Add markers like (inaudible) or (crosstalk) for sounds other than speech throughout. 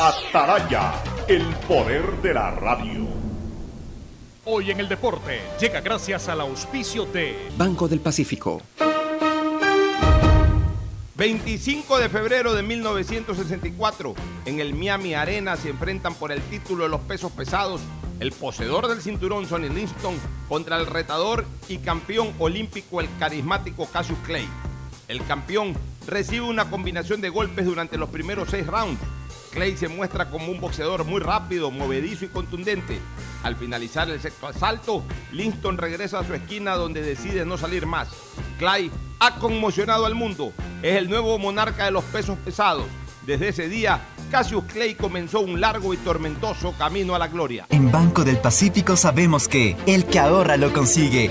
Ataraya, el poder de la radio. Hoy en el deporte llega gracias al auspicio de Banco del Pacífico. 25 de febrero de 1964, en el Miami Arena se enfrentan por el título de los pesos pesados el poseedor del cinturón Sonny Liston contra el retador y campeón olímpico el carismático Cassius Clay. El campeón recibe una combinación de golpes durante los primeros seis rounds. Clay se muestra como un boxeador muy rápido, movedizo y contundente. Al finalizar el sexto asalto, Linston regresa a su esquina donde decide no salir más. Clay ha conmocionado al mundo. Es el nuevo monarca de los pesos pesados. Desde ese día, Cassius Clay comenzó un largo y tormentoso camino a la gloria. En Banco del Pacífico sabemos que el que ahorra lo consigue.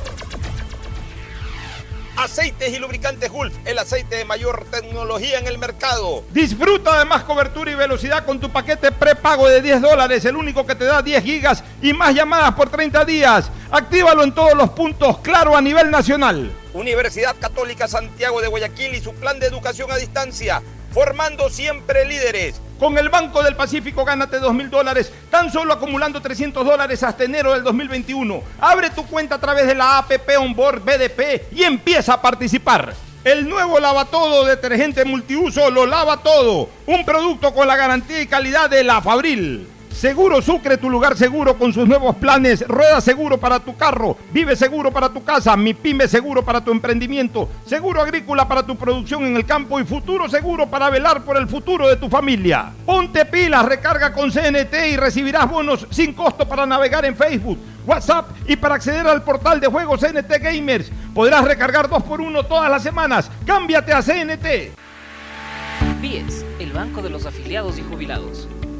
Aceites y Lubricantes Gulf, el aceite de mayor tecnología en el mercado. Disfruta de más cobertura y velocidad con tu paquete prepago de 10 dólares, el único que te da 10 gigas y más llamadas por 30 días. Actívalo en todos los puntos, claro, a nivel nacional. Universidad Católica Santiago de Guayaquil y su plan de educación a distancia, formando siempre líderes. Con el Banco del Pacífico gánate 2 mil dólares, tan solo acumulando 300 dólares hasta enero del 2021. Abre tu cuenta a través de la APP Onboard BDP y empieza a participar. El nuevo lavatodo detergente multiuso lo lava todo. Un producto con la garantía y calidad de la Fabril. Seguro Sucre, tu lugar seguro con sus nuevos planes. Rueda seguro para tu carro, vive seguro para tu casa, mi pyme seguro para tu emprendimiento, seguro agrícola para tu producción en el campo y futuro seguro para velar por el futuro de tu familia. Ponte pilas, recarga con CNT y recibirás bonos sin costo para navegar en Facebook, WhatsApp y para acceder al portal de juegos CNT Gamers. Podrás recargar dos por uno todas las semanas. Cámbiate a CNT. BIES, el Banco de los Afiliados y Jubilados.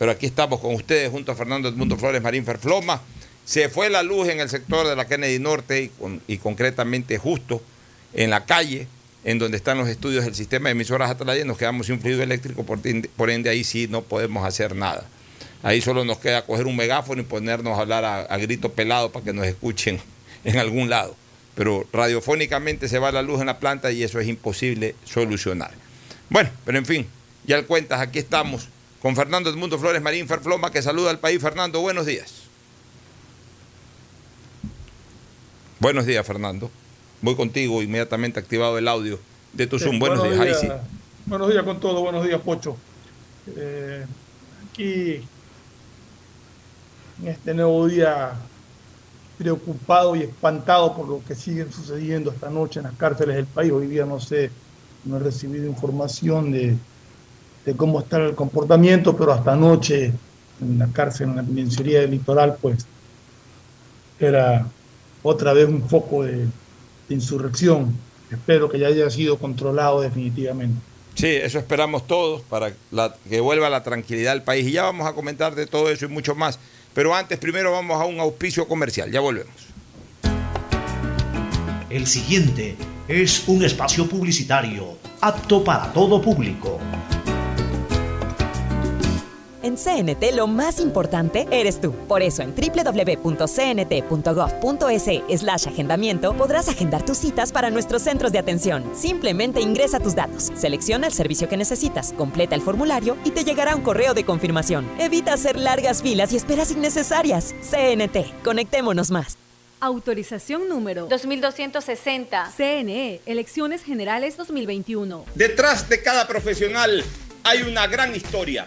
pero aquí estamos con ustedes junto a Fernando Edmundo Flores Marín Ferfloma. Se fue la luz en el sector de la Kennedy Norte y, con- y concretamente justo en la calle en donde están los estudios del sistema de emisoras Atalaya, nos quedamos sin fluido eléctrico, por ende, ahí sí no podemos hacer nada. Ahí solo nos queda coger un megáfono y ponernos a hablar a, grito pelado para que nos escuchen (laughs) en algún lado. Pero radiofónicamente se va la luz en la planta y eso es imposible solucionar. Bueno, pero en fin, ya al cuentas, aquí estamos con Fernando Edmundo Flores Marín Ferfloma, que saluda al país. Fernando, buenos días. Buenos días, Fernando. Voy contigo, inmediatamente activado el audio de tu Zoom. Buenos, días, ahí sí. Buenos días con todo, buenos días, Pocho. Eh, aquí, en este nuevo día, preocupado y espantado por lo que sigue sucediendo esta noche en las cárceles del país. Hoy día no sé, no he recibido información de, de cómo está el comportamiento, pero hasta anoche en la cárcel, en la penitenciaría del litoral, pues era otra vez un foco de, de insurrección. Espero que ya haya sido controlado definitivamente. Sí, eso esperamos todos para la- que vuelva la tranquilidad al país. Y ya vamos a comentar de todo eso y mucho más. Pero antes, primero vamos a un auspicio comercial. Ya volvemos. El siguiente es un espacio publicitario apto para todo público. En CNT lo más importante eres tú. Por eso en www.cnt.gov.es slash agendamiento podrás agendar tus citas para nuestros centros de atención. Simplemente ingresa tus datos, selecciona el servicio que necesitas, completa el formulario y te llegará un correo de confirmación. Evita hacer largas filas y esperas innecesarias. CNT, conectémonos más. Autorización número 2260. CNE, Elecciones Generales 2021. Detrás de cada profesional hay una gran historia.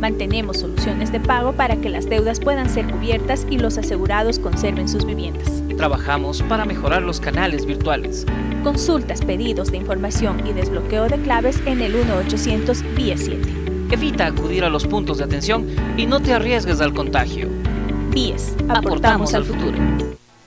Mantenemos soluciones de pago para que las deudas puedan ser cubiertas y los asegurados conserven sus viviendas. Trabajamos para mejorar los canales virtuales. Consultas, pedidos de información y desbloqueo de claves en el 1-800 BIES 7. Evita acudir a los puntos de atención y no te arriesgues al contagio. BIES, aportamos al futuro.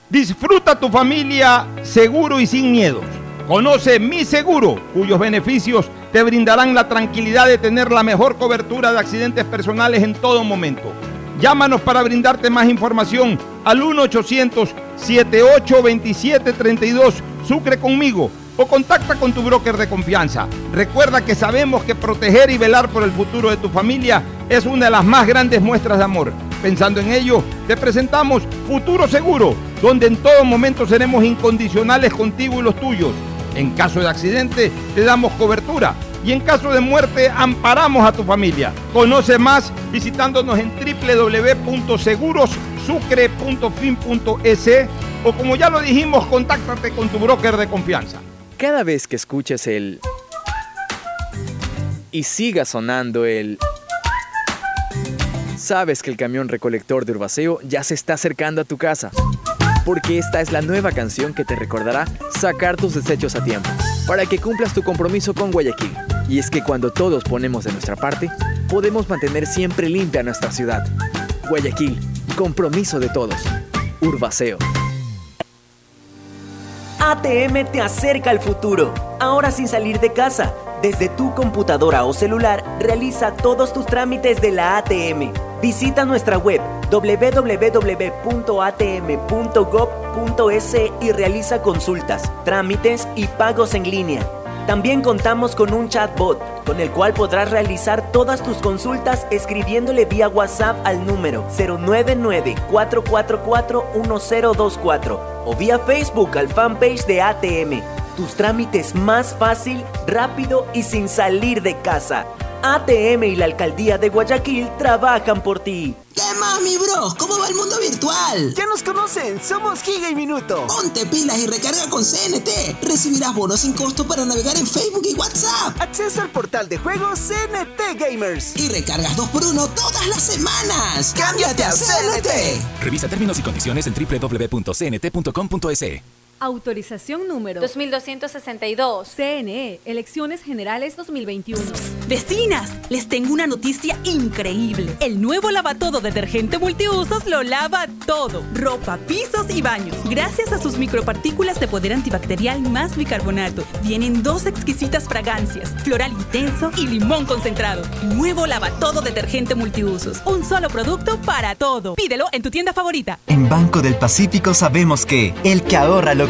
Disfruta tu familia seguro y sin miedos. Conoce Mi Seguro, cuyos beneficios te brindarán la tranquilidad de tener la mejor cobertura de accidentes personales en todo momento. Llámanos para brindarte más información al 1-800-7827-32 Sucre conmigo o contacta con tu broker de confianza. Recuerda que sabemos que proteger y velar por el futuro de tu familia es una de las más grandes muestras de amor. Pensando en ello, te presentamos Futuro Seguro, donde en todo momento seremos incondicionales contigo y los tuyos. En caso de accidente, te damos cobertura y en caso de muerte, amparamos a tu familia. Conoce más visitándonos en www.segurosucre.fin.es o como ya lo dijimos, contáctate con tu broker de confianza. Cada vez que escuches el... y siga sonando el... Sabes que el camión recolector de Urbaceo ya se está acercando a tu casa. Porque esta es la nueva canción que te recordará sacar tus desechos a tiempo, para que cumplas tu compromiso con Guayaquil. Y es que cuando todos ponemos de nuestra parte, podemos mantener siempre limpia nuestra ciudad. Guayaquil, compromiso de todos. Urbaceo. ATM te acerca al futuro, ahora sin salir de casa. Desde tu computadora o celular, realiza todos tus trámites de la ATM. Visita nuestra web www.atm.gov.es y realiza consultas, trámites y pagos en línea. También contamos con un chatbot, con el cual podrás realizar todas tus consultas escribiéndole vía WhatsApp al número 099-444-1024 o vía Facebook al fanpage de ATM. Tus trámites más fácil, rápido y sin salir de casa. ATM y la Alcaldía de Guayaquil trabajan por ti. ¿Qué más, mi bro? ¿Cómo va el mundo virtual? Ya nos conocen, somos Giga y Minuto. Ponte pilas y recarga con CNT. Recibirás bonos sin costo para navegar en Facebook y WhatsApp. Acceso al portal de juegos CNT Gamers. Y recargas 2x1 todas las semanas. ¡Cámbiate a CNT! Revisa términos y condiciones en www.cnt.com.es. Autorización número 2262. CNE, Elecciones Generales 2021. Vecinas, les tengo una noticia increíble. El nuevo lavatodo detergente multiusos lo lava todo. Ropa, pisos y baños. Gracias a sus micropartículas de poder antibacterial más bicarbonato. Vienen dos exquisitas fragancias, floral intenso y limón concentrado. Nuevo lavatodo detergente multiusos. Un solo producto para todo. Pídelo en tu tienda favorita. En Banco del Pacífico sabemos que el que ahorra lo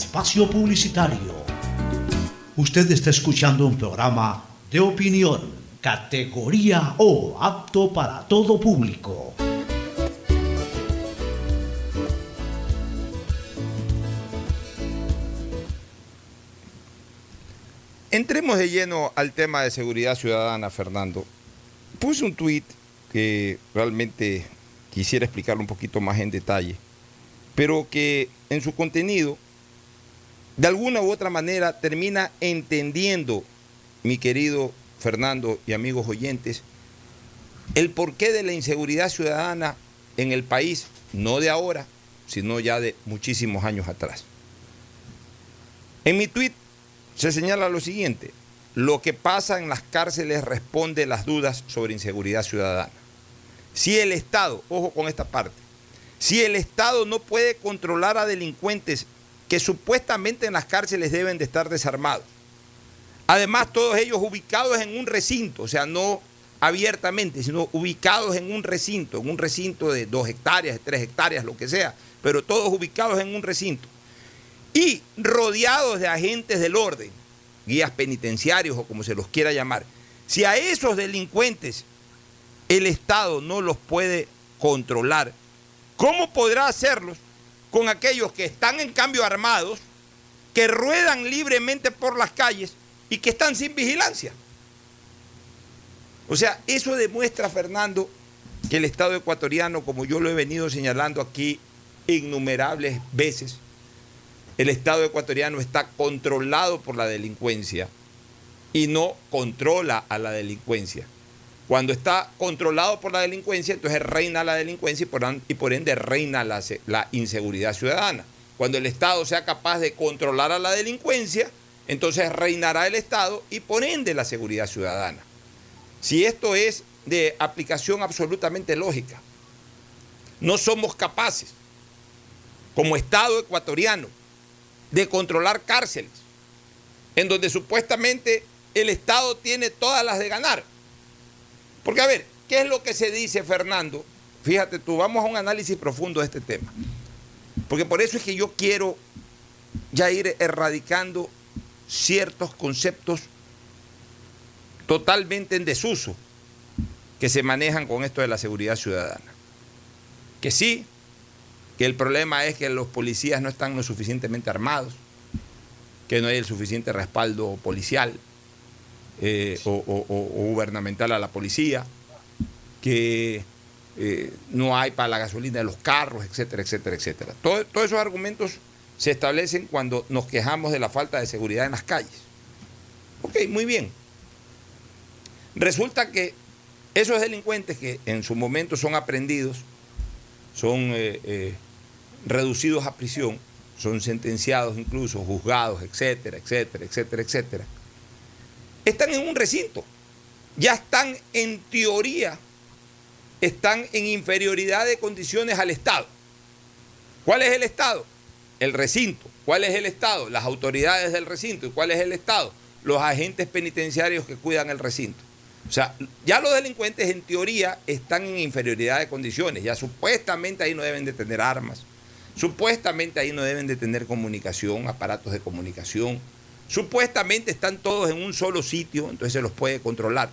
espacio publicitario. Usted está escuchando un programa de opinión, categoría O, apto para todo público. Entremos de lleno al tema de seguridad ciudadana, Fernando. Puse un tuit que realmente quisiera explicarlo un poquito más en detalle, pero que en su contenido, de alguna u otra manera, termina entendiendo, mi querido Fernando y amigos oyentes, el porqué de la inseguridad ciudadana en el país, no de ahora, sino ya de muchísimos años atrás. En mi tuit se señala lo siguiente, lo que pasa en las cárceles responde las dudas sobre inseguridad ciudadana. Si el Estado, ojo con esta parte, si el Estado no puede controlar a delincuentes que supuestamente en las cárceles deben de estar desarmados, además todos ellos ubicados en un recinto, o sea, no abiertamente, sino ubicados en un recinto, en un recinto de dos hectáreas, tres hectáreas, lo que sea, pero todos ubicados en un recinto. Y rodeados de agentes del orden, guías penitenciarios o como se los quiera llamar, si a esos delincuentes el Estado no los puede controlar, ¿cómo podrá hacerlos con aquellos que están en cambio armados, que ruedan libremente por las calles y que están sin vigilancia? O sea, eso demuestra, Fernando, que el Estado ecuatoriano, como yo lo he venido señalando aquí innumerables veces, el Estado ecuatoriano está controlado por la delincuencia y no controla a la delincuencia. Cuando está controlado por la delincuencia, entonces reina la delincuencia y por, ende reina la, inseguridad ciudadana. Cuando el Estado sea capaz de controlar a la delincuencia, entonces reinará el Estado y por ende la seguridad ciudadana. Si esto es de aplicación absolutamente lógica, no somos capaces, como Estado ecuatoriano, de controlar cárceles, en donde supuestamente el Estado tiene todas las de ganar. Porque a ver, ¿qué es lo que se dice, Fernando? Fíjate tú, vamos a un análisis profundo de este tema. Porque por eso es que yo quiero ya ir erradicando ciertos conceptos totalmente en desuso que se manejan con esto de la seguridad ciudadana. Que sí, que el problema es que los policías no están lo suficientemente armados, que no hay el suficiente respaldo policial eh, o, o- gubernamental a la policía, que eh, no hay para la gasolina de los carros, etcétera, etcétera, etcétera. Todo- todos esos argumentos se establecen cuando nos quejamos de la falta de seguridad en las calles. Ok, muy bien. Resulta que esos delincuentes que en su momento son aprendidos, son eh, reducidos a prisión, son sentenciados incluso, juzgados, etcétera, etcétera, etcétera, etcétera, están en un recinto. Ya están en teoría, están en inferioridad de condiciones al Estado. ¿Cuál es el Estado? El recinto. ¿Cuál es el Estado? Las autoridades del recinto. ¿Y cuál es el Estado? Los agentes penitenciarios que cuidan el recinto. O sea, ya los delincuentes en teoría están en inferioridad de condiciones. Ya supuestamente ahí no deben de tener armas. Supuestamente ahí no deben de tener comunicación, aparatos de comunicación. Supuestamente están todos en un solo sitio, entonces se los puede controlar.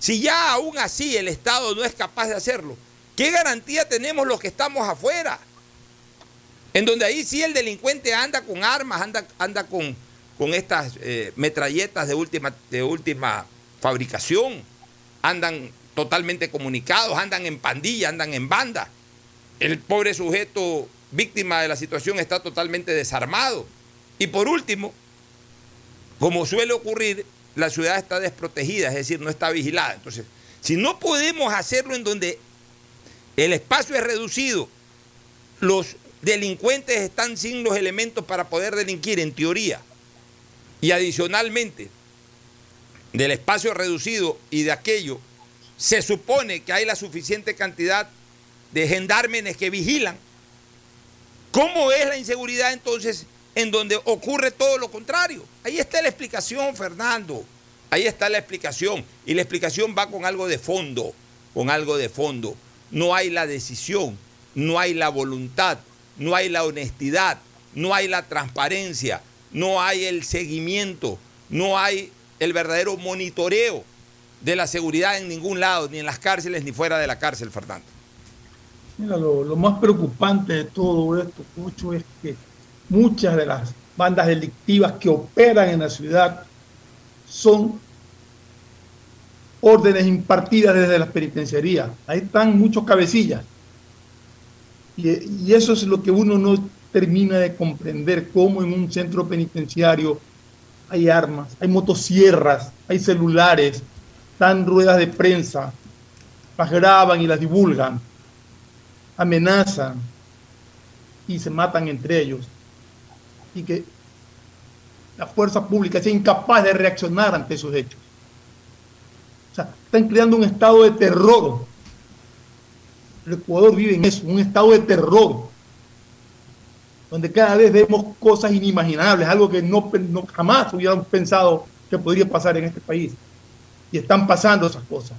Si ya aún así el Estado no es capaz de hacerlo, ¿qué garantía tenemos los que estamos afuera? En donde ahí sí el delincuente anda con armas, anda, anda con, con estas eh, metralletas de última, de última fabricación, andan totalmente comunicados, andan en pandilla, andan en banda. El pobre sujeto víctima de la situación está totalmente desarmado. Y por último, como suele ocurrir, la ciudad está desprotegida, es decir, no está vigilada. Entonces, si no podemos hacerlo en donde el espacio es reducido, los delincuentes están sin los elementos para poder delinquir, en teoría, y adicionalmente, del espacio reducido y de aquello, se supone que hay la suficiente cantidad de gendarmes que vigilan. ¿Cómo es la inseguridad entonces en donde ocurre todo lo contrario? Ahí está la explicación, Fernando. Ahí está la explicación. Y la explicación va con algo de fondo, con algo de fondo. No hay la decisión, no hay la voluntad, no hay la honestidad, no hay la transparencia, no hay el seguimiento, no hay el verdadero monitoreo de la seguridad en ningún lado, ni en las cárceles, ni fuera de la cárcel, Fernando. Mira, lo, más preocupante de todo esto, Pocho, es que muchas de las bandas delictivas que operan en la ciudad son órdenes impartidas desde las penitenciarías. Ahí están muchos cabecillas. Y, y eso es lo que uno no termina de comprender, cómo en un centro penitenciario hay armas, hay motosierras, hay celulares, dan ruedas de prensa, las graban y las divulgan, amenazan y se matan entre ellos. Y que la fuerza pública sea incapaz de reaccionar ante esos hechos. O sea, están creando un estado de terror. El Ecuador vive en eso, un estado de terror, donde cada vez vemos cosas inimaginables, algo que no, jamás hubiéramos pensado que podría pasar en este país. Y están pasando esas cosas.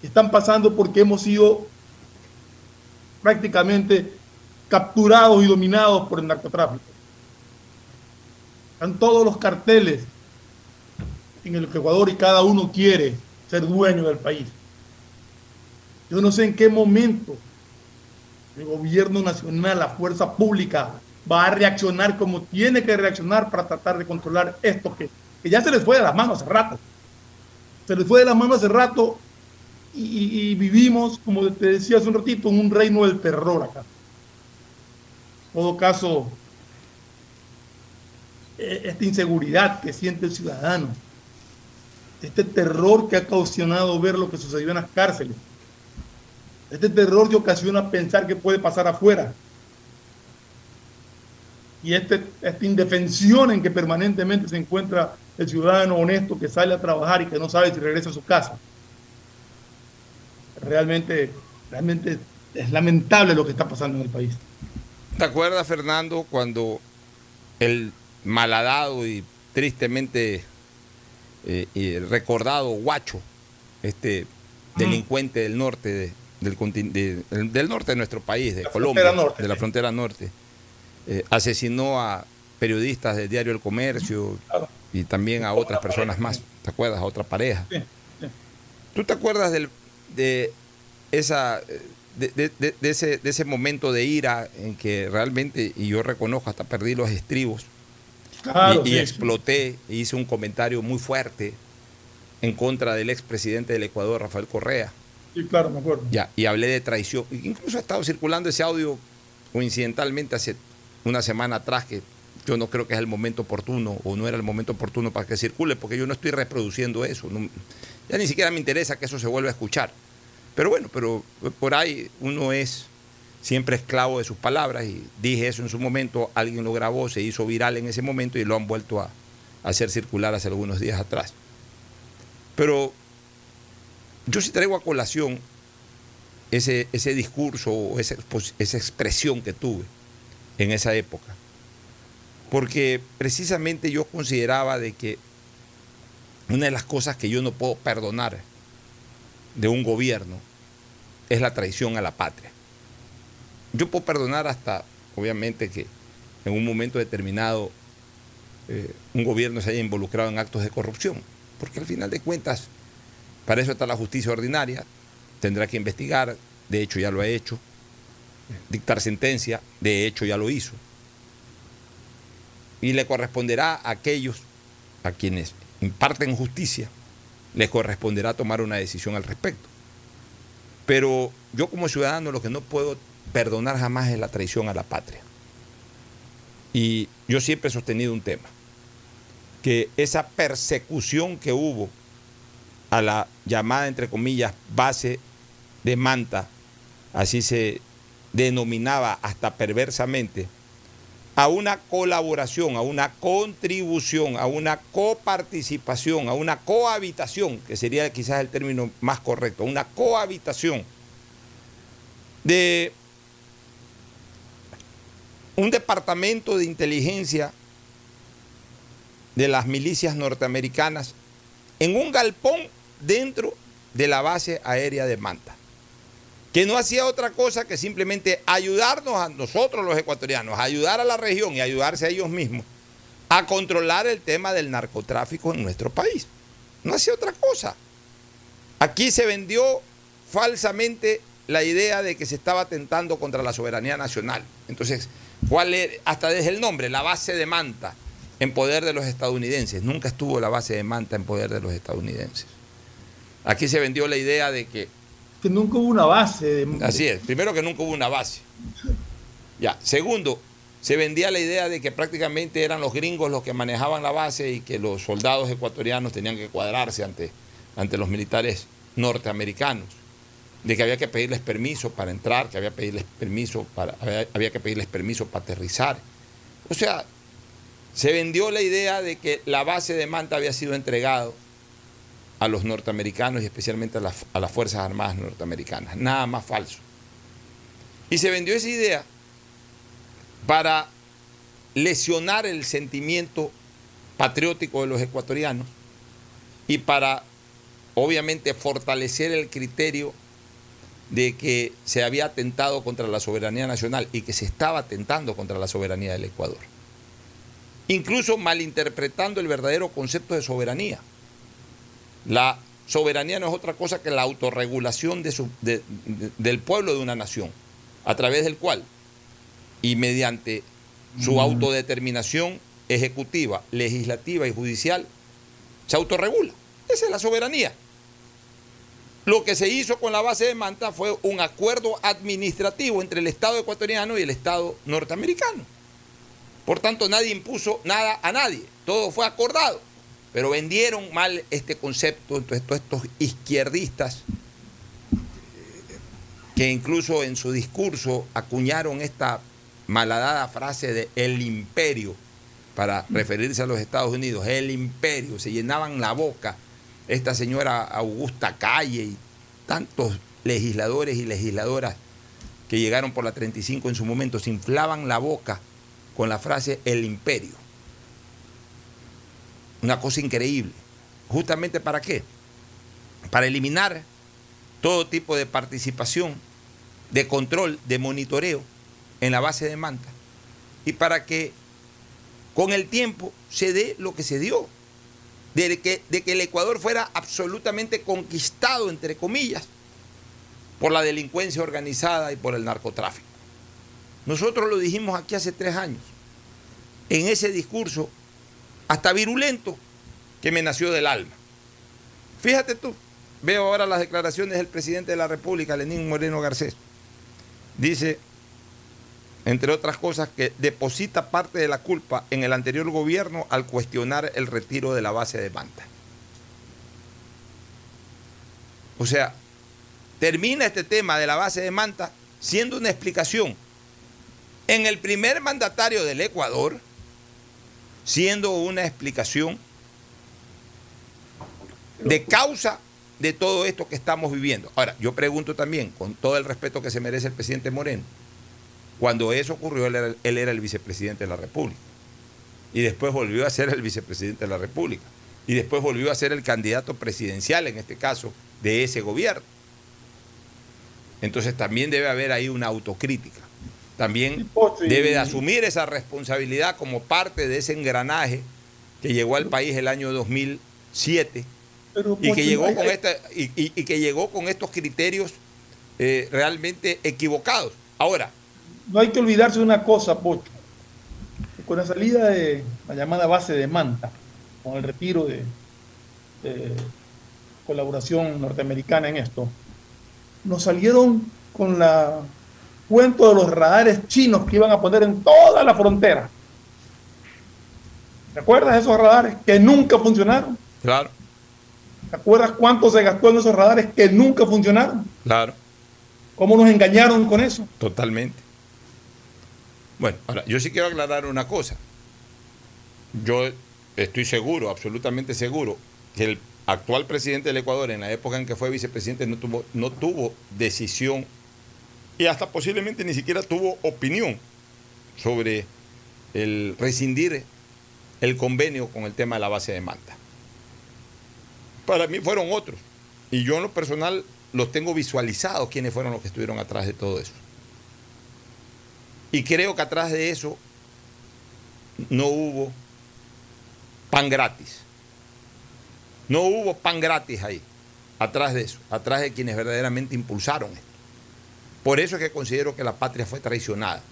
Y están pasando porque hemos sido prácticamente capturados y dominados por el narcotráfico. Están todos los carteles en el Ecuador y cada uno quiere ser dueño del país. Yo no sé en qué momento el gobierno nacional, la fuerza pública, va a reaccionar como tiene que reaccionar para tratar de controlar esto que, que ya se les fue de las manos hace rato. Se les fue de las manos hace rato y, y- vivimos, como te decía hace un ratito, en un reino del terror acá. En todo caso, esta inseguridad que siente el ciudadano, este terror que ha ocasionado ver lo que sucedió en las cárceles, este terror que ocasiona pensar que puede pasar afuera, y este, esta indefensión en que permanentemente se encuentra el ciudadano honesto que sale a trabajar y que no sabe si regresa a su casa. Realmente, realmente es lamentable lo que está pasando en el país. ¿Te acuerdas, Fernando, cuando el malhadado y tristemente eh, y recordado Guacho, este delincuente del norte de- del, de- norte de nuestro país, de La Colombia, frontera norte, de la frontera norte, eh, asesinó a periodistas del diario El Comercio y también a otras personas más, ¿te acuerdas? A otra pareja. Sí, sí. ¿Tú te acuerdas del, de esa de ese, de ese momento de ira en que realmente, y yo reconozco, hasta perdí los estribos Claro, y, y sí, exploté e hice un comentario muy fuerte en contra del expresidente del Ecuador, Rafael Correa. Sí, claro, me acuerdo. Ya, y hablé de traición. Incluso ha estado circulando ese audio coincidentalmente hace una semana atrás que yo no creo que es el momento oportuno o no era el momento oportuno para que circule, porque yo no estoy reproduciendo eso. no- ya ni siquiera me interesa que eso se vuelva a escuchar. Pero bueno, pero por ahí uno es siempre esclavo de sus palabras y dije eso en su momento, alguien lo grabó, se hizo viral en ese momento y lo han vuelto a, hacer circular hace algunos días atrás. Pero yo sí traigo a colación ese, discurso o esa, esa expresión que tuve en esa época. Porque precisamente yo consideraba de que una de las cosas que yo no puedo perdonar de un gobierno es la traición a la patria. Yo puedo perdonar hasta, obviamente, que en un momento determinado eh, un gobierno se haya involucrado en actos de corrupción, porque al final de cuentas, para eso está la justicia ordinaria, tendrá que investigar, de hecho ya lo ha hecho, dictar sentencia, de hecho ya lo hizo. Y le corresponderá a aquellos a quienes imparten justicia, les corresponderá tomar una decisión al respecto. Pero yo como ciudadano lo que no puedo perdonar jamás es la traición a la patria. Y yo siempre he sostenido un tema, que esa persecución que hubo a la llamada, entre comillas, base de Manta, así se denominaba hasta perversamente, a una colaboración, a una contribución, a una coparticipación, a una cohabitación, que sería quizás el término más correcto, una cohabitación de un departamento de inteligencia de las milicias norteamericanas en un galpón dentro de la base aérea de Manta, que no hacía otra cosa que simplemente ayudarnos a nosotros los ecuatorianos, ayudar a la región y ayudarse a ellos mismos a controlar el tema del narcotráfico en nuestro país. No hacía otra cosa. Aquí se vendió falsamente la idea de que se estaba atentando contra la soberanía nacional. Entonces, ¿cuál era? Hasta desde el nombre, la base de Manta en poder de los estadounidenses. Nunca estuvo la base de Manta en poder de los estadounidenses. Aquí se vendió la idea de que Que nunca hubo una base. de- Así es, primero que nunca hubo una base. Ya, segundo, se vendía la idea de que prácticamente eran los gringos los que manejaban la base y que los soldados ecuatorianos tenían que cuadrarse ante, ante los militares norteamericanos, de que había que pedirles permiso para entrar, que había, pedirles para, había, que pedirles permiso para aterrizar. O sea, se vendió la idea de que la base de Manta había sido entregado a los norteamericanos y especialmente a a las Fuerzas Armadas norteamericanas. Nada más falso. Y se vendió esa idea para lesionar el sentimiento patriótico de los ecuatorianos y para, obviamente, fortalecer el criterio de que se había atentado contra la soberanía nacional y que se estaba atentando contra la soberanía del Ecuador. Incluso malinterpretando el verdadero concepto de soberanía. La soberanía no es otra cosa que la autorregulación de su- de- de- del pueblo de una nación, a través del cual, y mediante su autodeterminación ejecutiva, legislativa y judicial, se autorregula. Esa es la soberanía. Lo que se hizo con la base de Manta fue un acuerdo administrativo entre el Estado ecuatoriano y el Estado norteamericano. Por tanto, nadie impuso nada a nadie, todo fue acordado. Pero vendieron mal este concepto, entonces todos estos izquierdistas que incluso en su discurso acuñaron esta malhadada frase de el imperio para referirse a los Estados Unidos, el imperio, se llenaban la boca esta señora Augusta Calle y tantos legisladores y legisladoras que llegaron por la 35 en su momento, se inflaban la boca con la frase el imperio. Una cosa increíble. ¿Justamente para qué? Para eliminar todo tipo de participación, de control, de monitoreo en la base de Manta. Y para que con el tiempo se dé lo que se dio. De que, de que el Ecuador fuera absolutamente conquistado, entre comillas, por la delincuencia organizada y por el narcotráfico. Nosotros lo dijimos aquí hace tres años, en ese discurso, hasta virulento, que me nació del alma. Fíjate tú, veo ahora las declaraciones del presidente de la República, Lenín Moreno Garcés. Dice, entre otras cosas, que deposita parte de la culpa en el anterior gobierno al cuestionar el retiro de la base de Manta. O sea, termina este tema de la base de Manta siendo una explicación en el primer mandatario del Ecuador, siendo una explicación de causa de todo esto que estamos viviendo. Ahora, yo pregunto también, con todo el respeto que se merece el presidente Moreno, cuando eso ocurrió, él era, él era, el vicepresidente de la República. Y después volvió a ser el vicepresidente de la República. Y después volvió a ser el candidato presidencial, en este caso, de ese gobierno. Entonces también debe haber ahí una autocrítica. También debe de asumir esa responsabilidad como parte de ese engranaje que llegó al país el año 2007 y, que llegó con esta, y, y, que llegó con estos criterios eh, realmente equivocados. Ahora. No hay que olvidarse de una cosa, Pocho. Con la salida de la llamada base de Manta, con el retiro de, de colaboración norteamericana en esto, nos salieron con la cuento de los radares chinos que iban a poner en toda la frontera. ¿Te acuerdas de esos radares que nunca funcionaron? Claro. ¿Te acuerdas cuánto se gastó en esos radares que nunca funcionaron? Claro. ¿Cómo nos engañaron con eso? Totalmente. Bueno, ahora, yo sí quiero aclarar una cosa. Yo estoy seguro, absolutamente seguro, que el actual presidente del Ecuador, en la época en que fue vicepresidente, no tuvo, no tuvo decisión y hasta posiblemente ni siquiera tuvo opinión sobre el rescindir el convenio con el tema de la base de Manta. Para mí fueron otros. Y yo en lo personal los tengo visualizados quiénes fueron los que estuvieron atrás de todo eso. Y creo que atrás de eso no hubo pan gratis. No hubo pan gratis ahí, atrás de eso, atrás de quienes verdaderamente impulsaron esto. Por eso es que considero que la patria fue traicionada.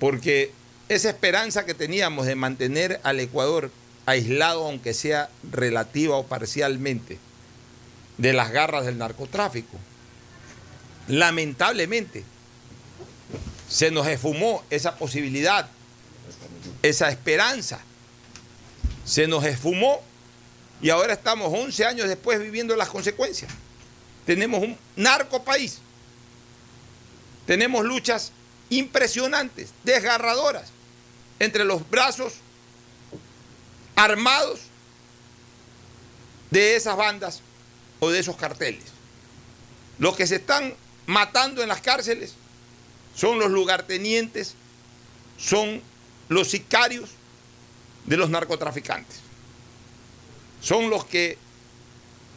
Porque esa esperanza que teníamos de mantener al Ecuador aislado, aunque sea relativa o parcialmente, de las garras del narcotráfico, lamentablemente se nos esfumó esa posibilidad, esa esperanza, se nos esfumó y ahora estamos 11 años después viviendo las consecuencias. Tenemos un narco país. Tenemos luchas impresionantes, desgarradoras, entre los brazos armados de esas bandas o de esos carteles. Los que se están matando en las cárceles son los lugartenientes, son los sicarios de los narcotraficantes son los que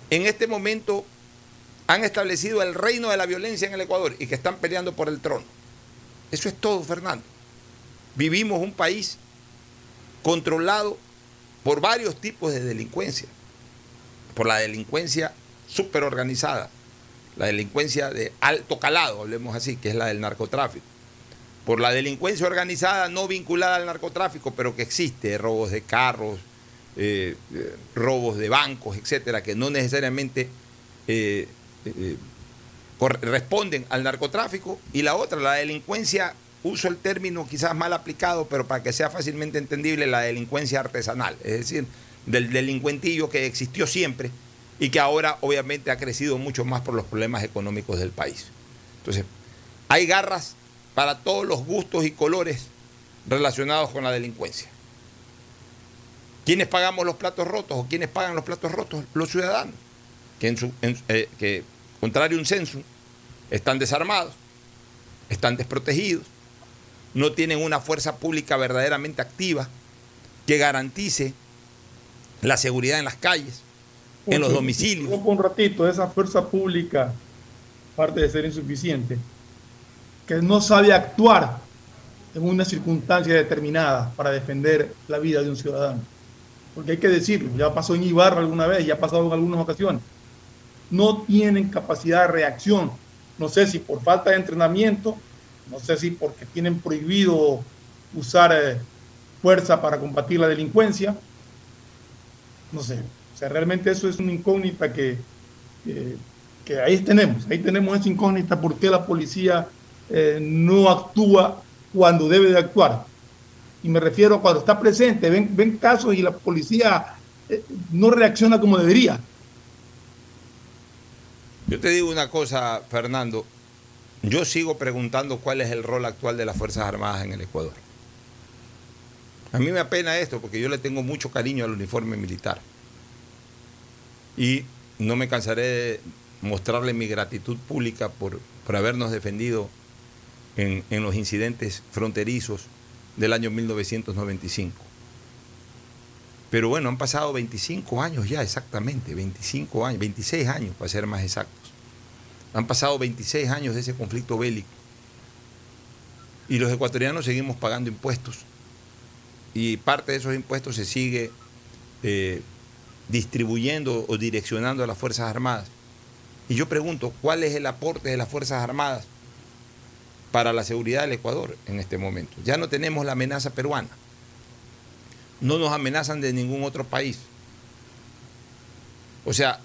en este momento han establecido el reino de la violencia en el Ecuador y que están peleando por el trono. Eso es todo, Fernando. Vivimos un país controlado por varios tipos de delincuencia. Por la delincuencia superorganizada, la delincuencia de alto calado, hablemos así, que es la del narcotráfico. Por la delincuencia organizada no vinculada al narcotráfico, pero que existe, robos de carros, eh, eh, robos de bancos, etcétera, que no necesariamente eh, responden al narcotráfico, y la otra, la delincuencia, uso el término quizás mal aplicado, pero para que sea fácilmente entendible, la delincuencia artesanal, es decir, del delincuentillo que existió siempre y que ahora obviamente ha crecido mucho más por los problemas económicos del país. Entonces, hay garras para todos los gustos y colores relacionados con la delincuencia. ¿Quiénes pagamos los platos rotos o quiénes pagan los platos rotos? Los ciudadanos, que, en su, eh, que contrario a un censo, están desarmados, están desprotegidos, no tienen una fuerza pública verdaderamente activa que garantice la seguridad en las calles, en los domicilios. Un ratito, esa fuerza pública, parte de ser insuficiente, que no sabe actuar en una circunstancia determinada para defender la vida de un ciudadano porque hay que decirlo, ya pasó en Ibarra alguna vez, ya ha pasado en algunas ocasiones, no tienen capacidad de reacción. No sé si por falta de entrenamiento, no sé si porque tienen prohibido usar eh, fuerza para combatir la delincuencia, no sé. O sea, realmente eso es una incógnita que, que, ahí tenemos, ahí tenemos esa incógnita, por qué la policía eh, no actúa cuando debe de actuar. Y me refiero a cuando está presente, ven, casos y la policía eh, no reacciona como debería. Yo te digo una cosa, Fernando. Yo sigo preguntando cuál es el rol actual de las Fuerzas Armadas en el Ecuador. A mí me apena esto porque yo le tengo mucho cariño al uniforme militar. Y no me cansaré de mostrarle mi gratitud pública por, por habernos defendido en, en los incidentes fronterizos del año 1995. Pero bueno, han pasado 25 años ya exactamente, 25 años, 26 años para ser más exactos. Han pasado 26 años de ese conflicto bélico. Y los ecuatorianos seguimos pagando impuestos. Y parte de esos impuestos se sigue eh, distribuyendo o direccionando a las Fuerzas Armadas. Y yo pregunto, ¿cuál es el aporte de las Fuerzas Armadas para la seguridad del Ecuador en este momento? Ya no tenemos la amenaza peruana no nos amenazan de ningún otro país. O sea,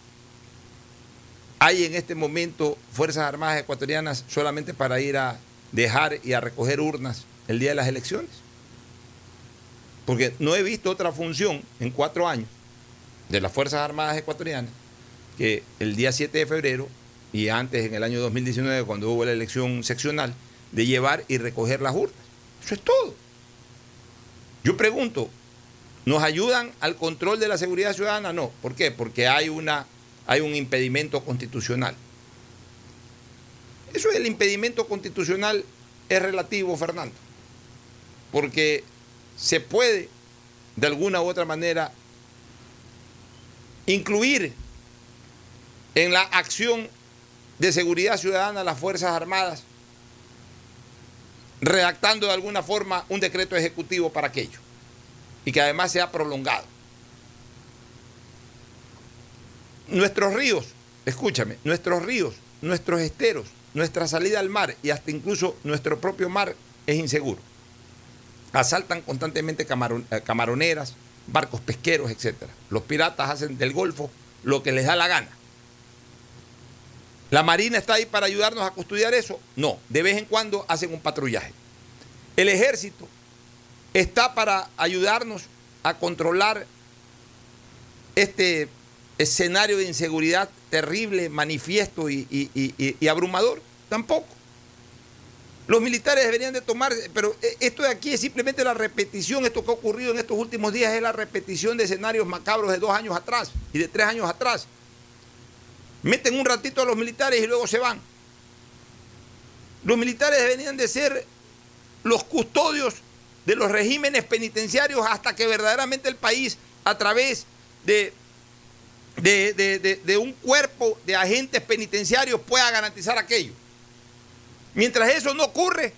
hay en este momento Fuerzas Armadas ecuatorianas solamente para ir a dejar y a recoger urnas el día de las elecciones. Porque no he visto otra función en cuatro años de las Fuerzas Armadas ecuatorianas que el día 7 de febrero y antes en el año 2019 cuando hubo la elección seccional de llevar y recoger las urnas. Eso es todo. Yo pregunto, ¿Nos ayudan al control de la seguridad ciudadana? No. ¿Por qué? Porque hay, una, hay un impedimento constitucional. Eso del impedimento constitucional es relativo, Fernando. Porque se puede, de alguna u otra manera, incluir en la acción de seguridad ciudadana las Fuerzas Armadas, redactando de alguna forma un decreto ejecutivo para aquello y que además se ha prolongado. Nuestros ríos, escúchame, nuestros ríos, nuestros esteros, nuestra salida al mar y hasta incluso nuestro propio mar es inseguro. Asaltan constantemente eh, camaroneras, barcos pesqueros, etc. Los piratas hacen del Golfo lo que les da la gana. ¿La Marina está ahí para ayudarnos a custodiar eso? No, de vez en cuando hacen un patrullaje. El ejército está para ayudarnos a controlar este escenario de inseguridad terrible, manifiesto y, abrumador. Tampoco. Los militares deberían de tomar, pero esto de aquí es simplemente la repetición, esto que ha ocurrido en estos últimos días es la repetición de escenarios macabros de dos años atrás y de tres años atrás. Meten un ratito a los militares y luego se van. Los militares deberían de ser los custodios de los regímenes penitenciarios hasta que verdaderamente el país, a través de, un cuerpo de agentes penitenciarios, pueda garantizar aquello. Mientras eso no ocurre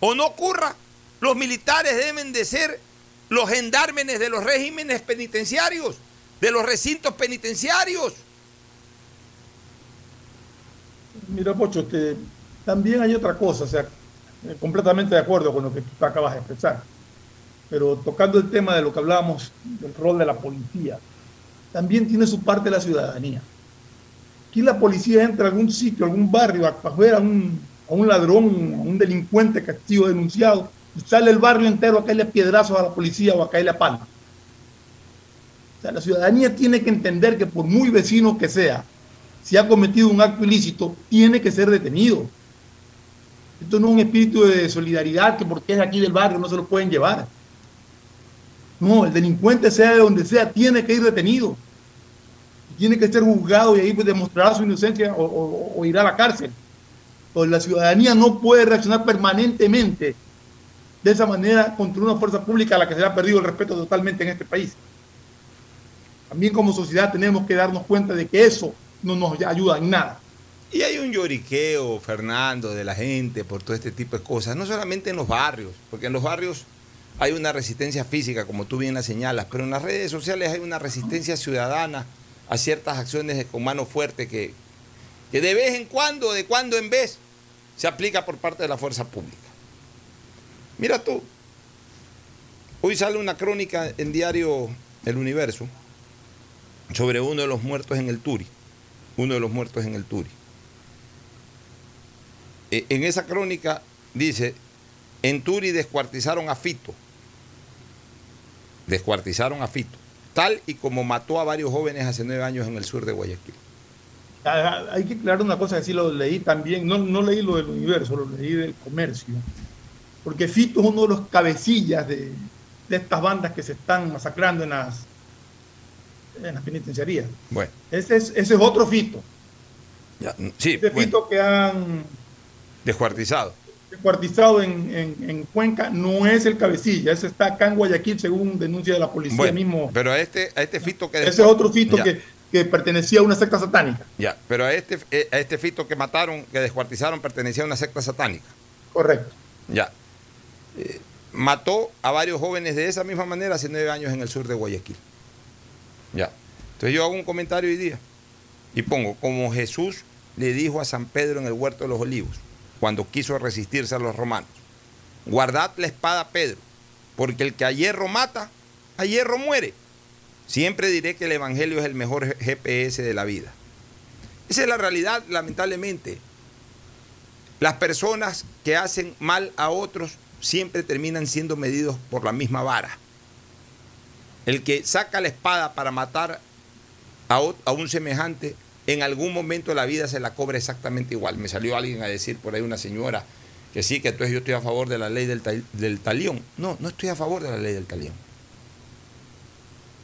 o no ocurra, los militares deben de ser los gendármenes de los regímenes penitenciarios, de los recintos penitenciarios. Mira, Pocho, también hay otra cosa, o sea, eh, completamente de acuerdo con lo que tú acabas de expresar. Pero tocando el tema de lo que hablábamos del rol de la policía, también tiene su parte la ciudadanía. Aquí la policía entra a algún sitio, a algún barrio, a, ver a un, a un ladrón, a un delincuente que ha sido denunciado, y sale el barrio entero a caerle piedrazos a la policía o a caerle a palo. O sea, la ciudadanía tiene que entender que por muy vecino que sea, si ha cometido un acto ilícito, tiene que ser detenido esto no es un espíritu de solidaridad que porque es aquí del barrio no se lo pueden llevar. No, el delincuente sea de donde sea, tiene que ir detenido. Tiene que ser juzgado y ahí pues, demostrará su inocencia o, o, irá a la cárcel. Pues la ciudadanía no puede reaccionar permanentemente de esa manera contra una fuerza pública a la que se le ha perdido el respeto totalmente en este país. También como sociedad tenemos que darnos cuenta de que eso no nos ayuda en nada. Y hay un lloriqueo, Fernando, de la gente por todo este tipo de cosas, no solamente en los barrios, porque en los barrios hay una resistencia física, como tú bien la señalas, pero en las redes sociales hay una resistencia ciudadana a ciertas acciones con mano fuerte que, que de vez en cuando, de cuando en vez, se aplica por parte de la fuerza pública. Mira tú, hoy sale una crónica en diario El Universo sobre uno de los muertos en el Turi, uno de los muertos en el Turi. E, en esa crónica dice, en Turi descuartizaron a Fito, descuartizaron a Fito, tal y como mató a varios jóvenes hace nueve años en el sur de Guayaquil. Hay que aclarar una cosa que sí lo leí también, no, no leí lo del universo, lo leí del comercio, porque Fito es uno de los cabecillas de, de estas bandas que se están masacrando en las, en las penitenciarías. Bueno, Ese es, ese es otro Fito. ya, sí, Ese bueno, Fito que han descuartizado. descuartizado en, en- en Cuenca no es el cabecilla, ese está acá en Guayaquil según denuncia de la policía Bueno, mismo. pero a este, a este Fito que Ese es otro Fito Ya. que, que pertenecía a una secta satánica. Ya, pero a este, eh, a este Fito que mataron, que descuartizaron, pertenecía a una secta satánica. Correcto. Ya. Eh, mató a varios jóvenes de esa misma manera hace nueve años en el sur de Guayaquil. Ya. Entonces yo hago un comentario hoy día y pongo, como Jesús le dijo a San Pedro en el huerto de los olivos, cuando quiso resistirse a los romanos, guardad la espada, Pedro, porque el que a hierro mata, a hierro muere. Siempre diré que el Evangelio es el mejor GPS de la vida. Esa es la realidad, lamentablemente. Las personas que hacen mal a otros siempre terminan siendo medidos por la misma vara. El que saca la espada para matar a, un semejante, en algún momento de la vida se la cobra exactamente igual. Me salió alguien a decir por ahí, una señora, que sí, que entonces yo estoy a favor de la ley del, del talión. No, no estoy a favor de la ley del talión.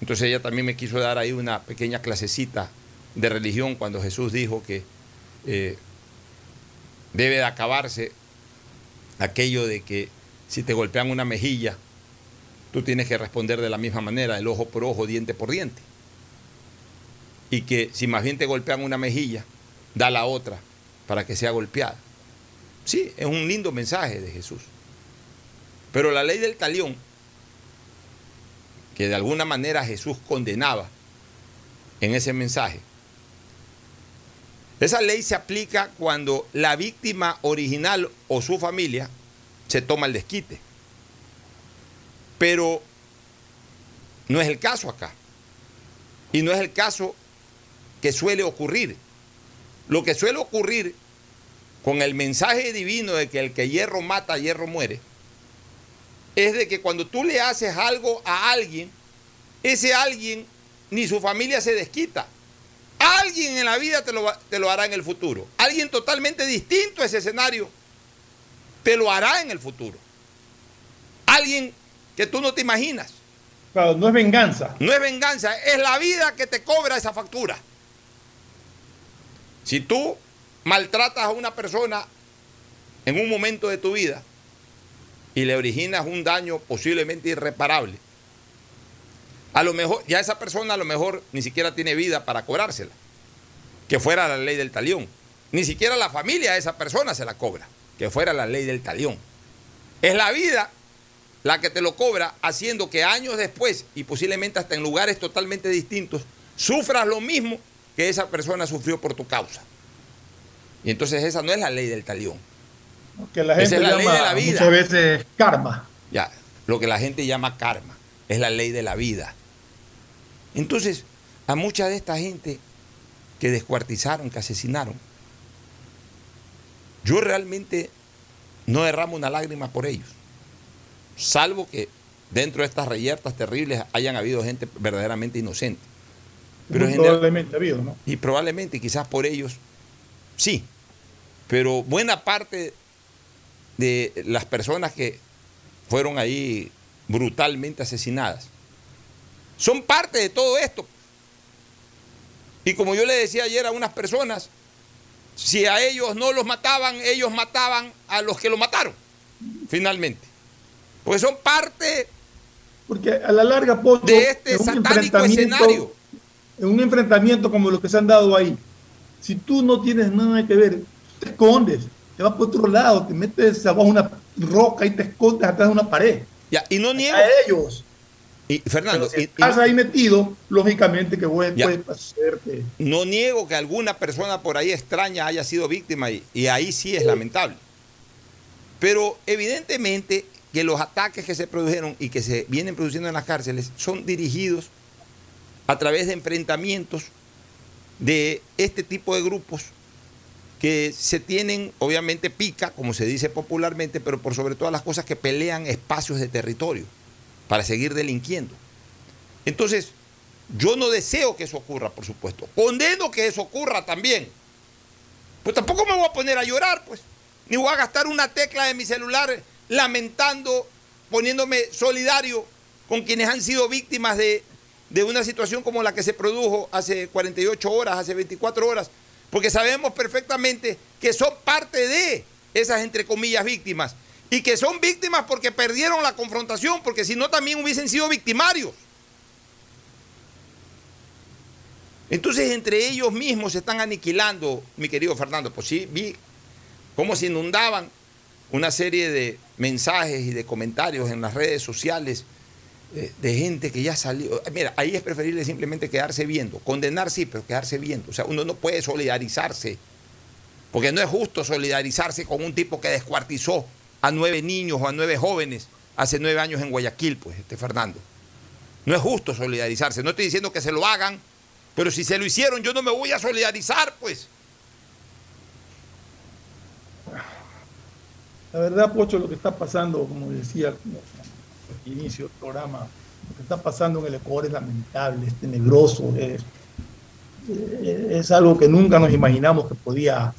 Entonces ella también me quiso dar ahí una pequeña clasecita de religión cuando Jesús dijo que eh, debe de acabarse aquello de que si te golpean una mejilla, tú tienes que responder de la misma manera, el ojo por ojo, diente por diente. Y que si más bien te golpean una mejilla, da la otra para que sea golpeada. Sí, es un lindo mensaje de Jesús. Pero la ley del talión, que de alguna manera Jesús condenaba en ese mensaje, esa ley se aplica cuando la víctima original o su familia se toma el desquite. Pero no es el caso acá. Y no es el caso que suele ocurrir. Lo que suele ocurrir con el mensaje divino de que el que hierro mata, hierro muere, es de que cuando tú le haces algo a alguien, ese alguien ni su familia se desquita. Alguien en la vida te lo, te lo hará en el futuro. Alguien totalmente distinto a ese escenario te lo hará en el futuro. Alguien que tú no te imaginas. Claro, no es venganza. No es venganza, es la vida que te cobra esa factura. Si tú maltratas a una persona en un momento de tu vida y le originas un daño posiblemente irreparable, a lo mejor, ya esa persona a lo mejor ni siquiera tiene vida para cobrársela, que fuera la ley del talión. Ni siquiera la familia de esa persona se la cobra, que fuera la ley del talión. Es la vida la que te lo cobra haciendo que años después y posiblemente hasta en lugares totalmente distintos sufras lo mismo que esa persona sufrió por tu causa. Y entonces esa no es la ley del talión. Que la gente es la ley llama de la vida. muchas veces karma. Ya, lo que la gente llama karma, es la ley de la vida. Entonces, a mucha de esta gente que descuartizaron, que asesinaron, yo realmente no derramo una lágrima por ellos. Salvo que dentro de estas reyertas terribles hayan habido gente verdaderamente inocente. Pero Muy en general- probablemente ha habido, ¿no? y probablemente, quizás por ellos, sí. Pero buena parte de las personas que fueron ahí brutalmente asesinadas son parte de todo esto. Y como yo le decía ayer a unas personas, si a ellos no los mataban, ellos mataban a los que lo mataron, finalmente. Pues son parte Porque a la larga, Pocho, de este en un satánico enfrentamiento- escenario. En un enfrentamiento como los que se han dado ahí, si tú no tienes nada que ver, te escondes, te vas por otro lado, te metes abajo una roca y te escondes atrás de una pared. Ya, y no niego. A ellos. Y, Fernando, si y estás ahí metido, lógicamente que puede, Ya. hacerte. No niego que alguna persona por ahí extraña haya sido víctima y, y ahí sí es lamentable. Pero evidentemente que los ataques que se produjeron y que se vienen produciendo en las cárceles son dirigidos a través de enfrentamientos de este tipo de grupos que se tienen, obviamente pica, como se dice popularmente, pero por sobre todas las cosas que pelean espacios de territorio para seguir delinquiendo. Entonces, yo no deseo que eso ocurra, por supuesto. Condeno que eso ocurra también. Pues tampoco me voy a poner a llorar, pues. Ni voy a gastar una tecla de mi celular lamentando, poniéndome solidario con quienes han sido víctimas de, de una situación como la que se produjo hace 48 horas, hace 24 horas. Porque sabemos perfectamente que son parte de esas, entre comillas, víctimas. Y que son víctimas porque perdieron la confrontación, porque si no también hubiesen sido victimarios. Entonces entre ellos mismos se están aniquilando, mi querido Fernando. Pues sí, vi cómo se inundaban una serie de mensajes y de comentarios en las redes sociales eh, de gente que ya salió. Mira, ahí es preferible simplemente quedarse viendo. Condenar sí, pero quedarse viendo. O sea, uno no puede solidarizarse. Porque no es justo solidarizarse con un tipo que descuartizó a nueve niños o a nueve jóvenes hace nueve años en Guayaquil, pues, este Fernando. No es justo solidarizarse. No estoy diciendo que se lo hagan, pero si se lo hicieron, yo no me voy a solidarizar, pues. La verdad, Pocho, lo que está pasando, como decía inicio del programa, lo que está pasando en el Ecuador es lamentable, es tenebroso, es, eh, es algo que nunca nos imaginamos que podía,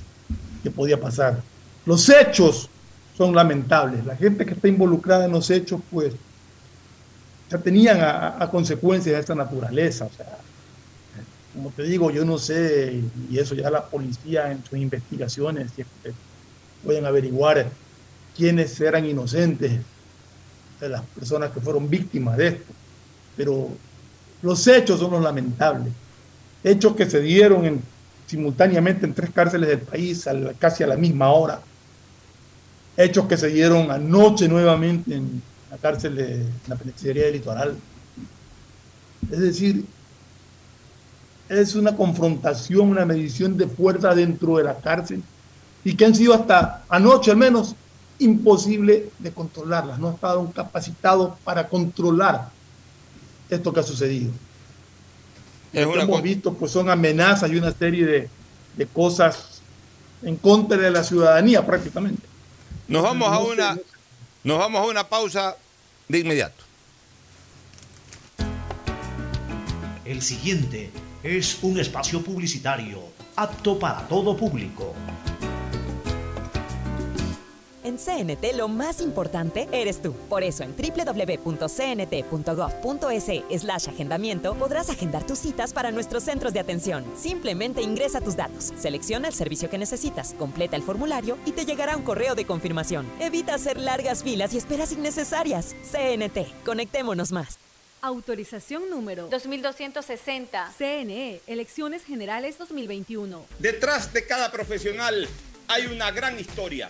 que podía pasar. Los hechos son lamentables. La gente que está involucrada en los hechos, pues, ya tenían a, a consecuencias de esta naturaleza. O sea, como te digo, yo no sé, y eso ya la policía en sus investigaciones si es que pueden averiguar quiénes eran inocentes de las personas que fueron víctimas de esto. Pero los hechos son los lamentables. Hechos que se dieron en- simultáneamente en tres cárceles del país casi a la misma hora. Hechos que se dieron anoche nuevamente en la cárcel de la penitenciaría del litoral. Es decir, es una confrontación, una medición de fuerza dentro de la cárcel y que han sido hasta anoche al menos imposible de controlarlas. No estaban capacitados para controlar esto que ha sucedido. Es Lo que una hemos visto pues son amenazas y una serie de, de cosas en contra de la ciudadanía prácticamente. Nos vamos a No una, nos vamos a una pausa de inmediato. El siguiente es un espacio publicitario apto para todo público. En CNT lo más importante eres tú. Por eso en www.cnt.gov.es slash agendamiento podrás agendar tus citas para nuestros centros de atención. Simplemente ingresa tus datos, selecciona el servicio que necesitas, completa el formulario y te llegará un correo de confirmación. Evita hacer largas filas y esperas innecesarias. CNT, conectémonos más. Autorización número 2260. CNE, Elecciones Generales 2021. Detrás de cada profesional hay una gran historia.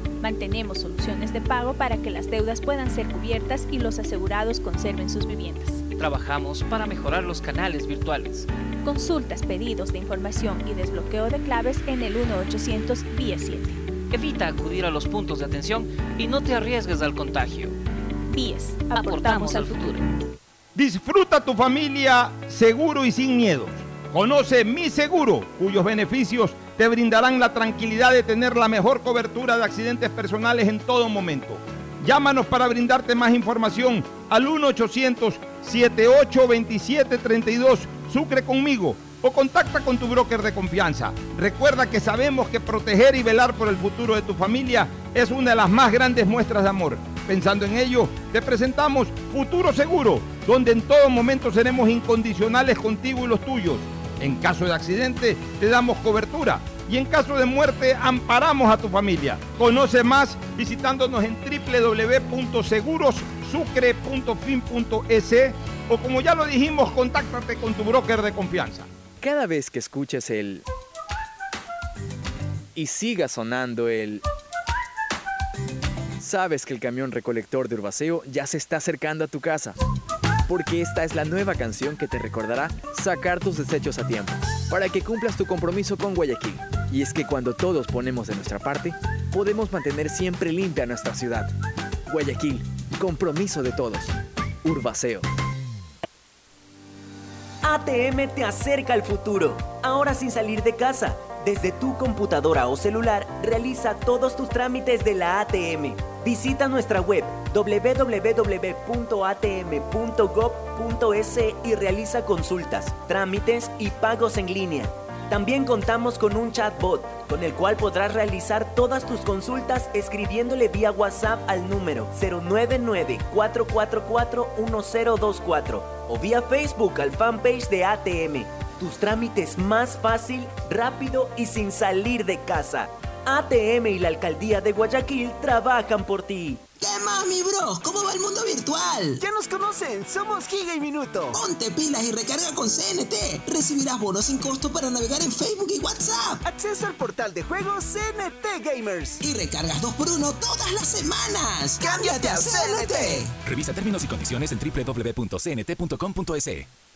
Mantenemos soluciones de pago para que las deudas puedan ser cubiertas y los asegurados conserven sus viviendas. Trabajamos para mejorar los canales virtuales. Consultas, pedidos de información y desbloqueo de claves en el 1-800 BIES 7. Evita acudir a los puntos de atención y no te arriesgues al contagio. BIES, Aportamos al futuro. Disfruta tu familia seguro y sin miedos. Conoce Mi Seguro, cuyos beneficios te brindarán la tranquilidad de tener la mejor cobertura de accidentes personales en todo momento. Llámanos para brindarte más información al 1-800-7827-32 Sucre conmigo o contacta con tu broker de confianza. Recuerda que sabemos que proteger y velar por el futuro de tu familia es una de las más grandes muestras de amor. Pensando en ello, te presentamos Futuro Seguro, donde en todo momento seremos incondicionales contigo y los tuyos. En caso de accidente, te damos cobertura y en caso de muerte, amparamos a tu familia. Conoce más visitándonos en www.segurosucre.fin.es o como ya lo dijimos, contáctate con tu broker de confianza. Cada vez que escuches el... y siga sonando el... Sabes que el camión recolector de Urbaceo ya se está acercando a tu casa. Porque esta es la nueva canción que te recordará sacar tus desechos a tiempo. Para que cumplas tu compromiso con Guayaquil. Y es que cuando todos ponemos de nuestra parte, podemos mantener siempre limpia nuestra ciudad. Guayaquil, compromiso de todos. Urbaceo. ATM te acerca al futuro, ahora sin salir de casa. Desde tu computadora o celular, realiza todos tus trámites de la ATM. Visita nuestra web www.atm.gov.es y realiza consultas, trámites y pagos en línea. También contamos con un chatbot con el cual podrás realizar todas tus consultas escribiéndole vía WhatsApp al número 099-444-1024 o vía Facebook al fanpage de ATM. Tus trámites más fácil, rápido y sin salir de casa. ATM y la Alcaldía de Guayaquil trabajan por ti. ¿Qué más, mi bro? ¿Cómo va el mundo virtual? Ya nos conocen, somos Giga y Minuto. Ponte pilas y recarga con CNT. Recibirás bonos sin costo para navegar en Facebook y WhatsApp. Acceso al portal de juegos CNT Gamers. Y recargas 2x1 todas las semanas. ¡Cámbiate a CNT! Revisa términos y condiciones en www.cnt.com.es.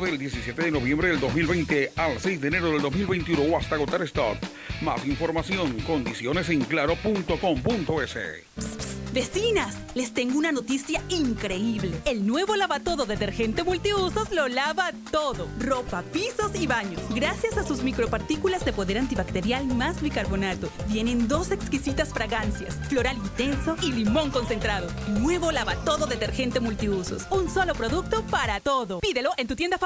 del 17 de noviembre del 2020 al 6 de enero del 2021 o hasta agotar stock. Más información, condiciones en claro.com.es. Vecinas, les tengo una noticia increíble. El nuevo lavatodo detergente multiusos lo lava todo. Ropa, pisos y baños. Gracias a sus micropartículas de poder antibacterial más bicarbonato. Vienen dos exquisitas fragancias, floral intenso y limón concentrado. Nuevo lavatodo detergente multiusos. Un solo producto para todo. Pídelo en tu tienda favorita.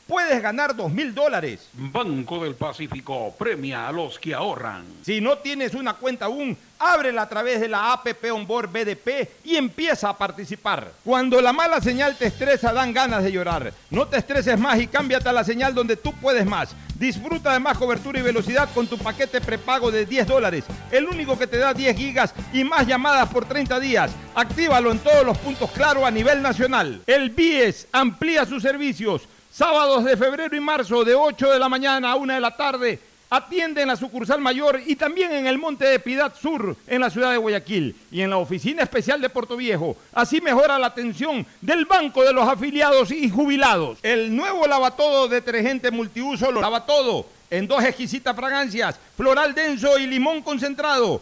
puedes ganar 2 mil dólares. Banco del Pacífico premia a los que ahorran. Si no tienes una cuenta aún, ábrela a través de la APP Onboard BDP y empieza a participar. Cuando la mala señal te estresa, dan ganas de llorar. No te estreses más y cámbiate a la señal donde tú puedes más. Disfruta de más cobertura y velocidad con tu paquete prepago de 10 dólares, el único que te da 10 gigas y más llamadas por 30 días. Actívalo en todos los puntos claro a nivel nacional. El BIES amplía sus servicios. Sábados de febrero y marzo de 8 de la mañana a 1 de la tarde. Atiende en la sucursal mayor y también en el Monte de Piedad Sur, en la ciudad de Guayaquil, y en la oficina especial de Puerto Viejo. Así mejora la atención del Banco de los Afiliados y Jubilados. El nuevo lavatodo detergente multiuso lo lava todo en dos exquisitas fragancias, floral denso y limón concentrado.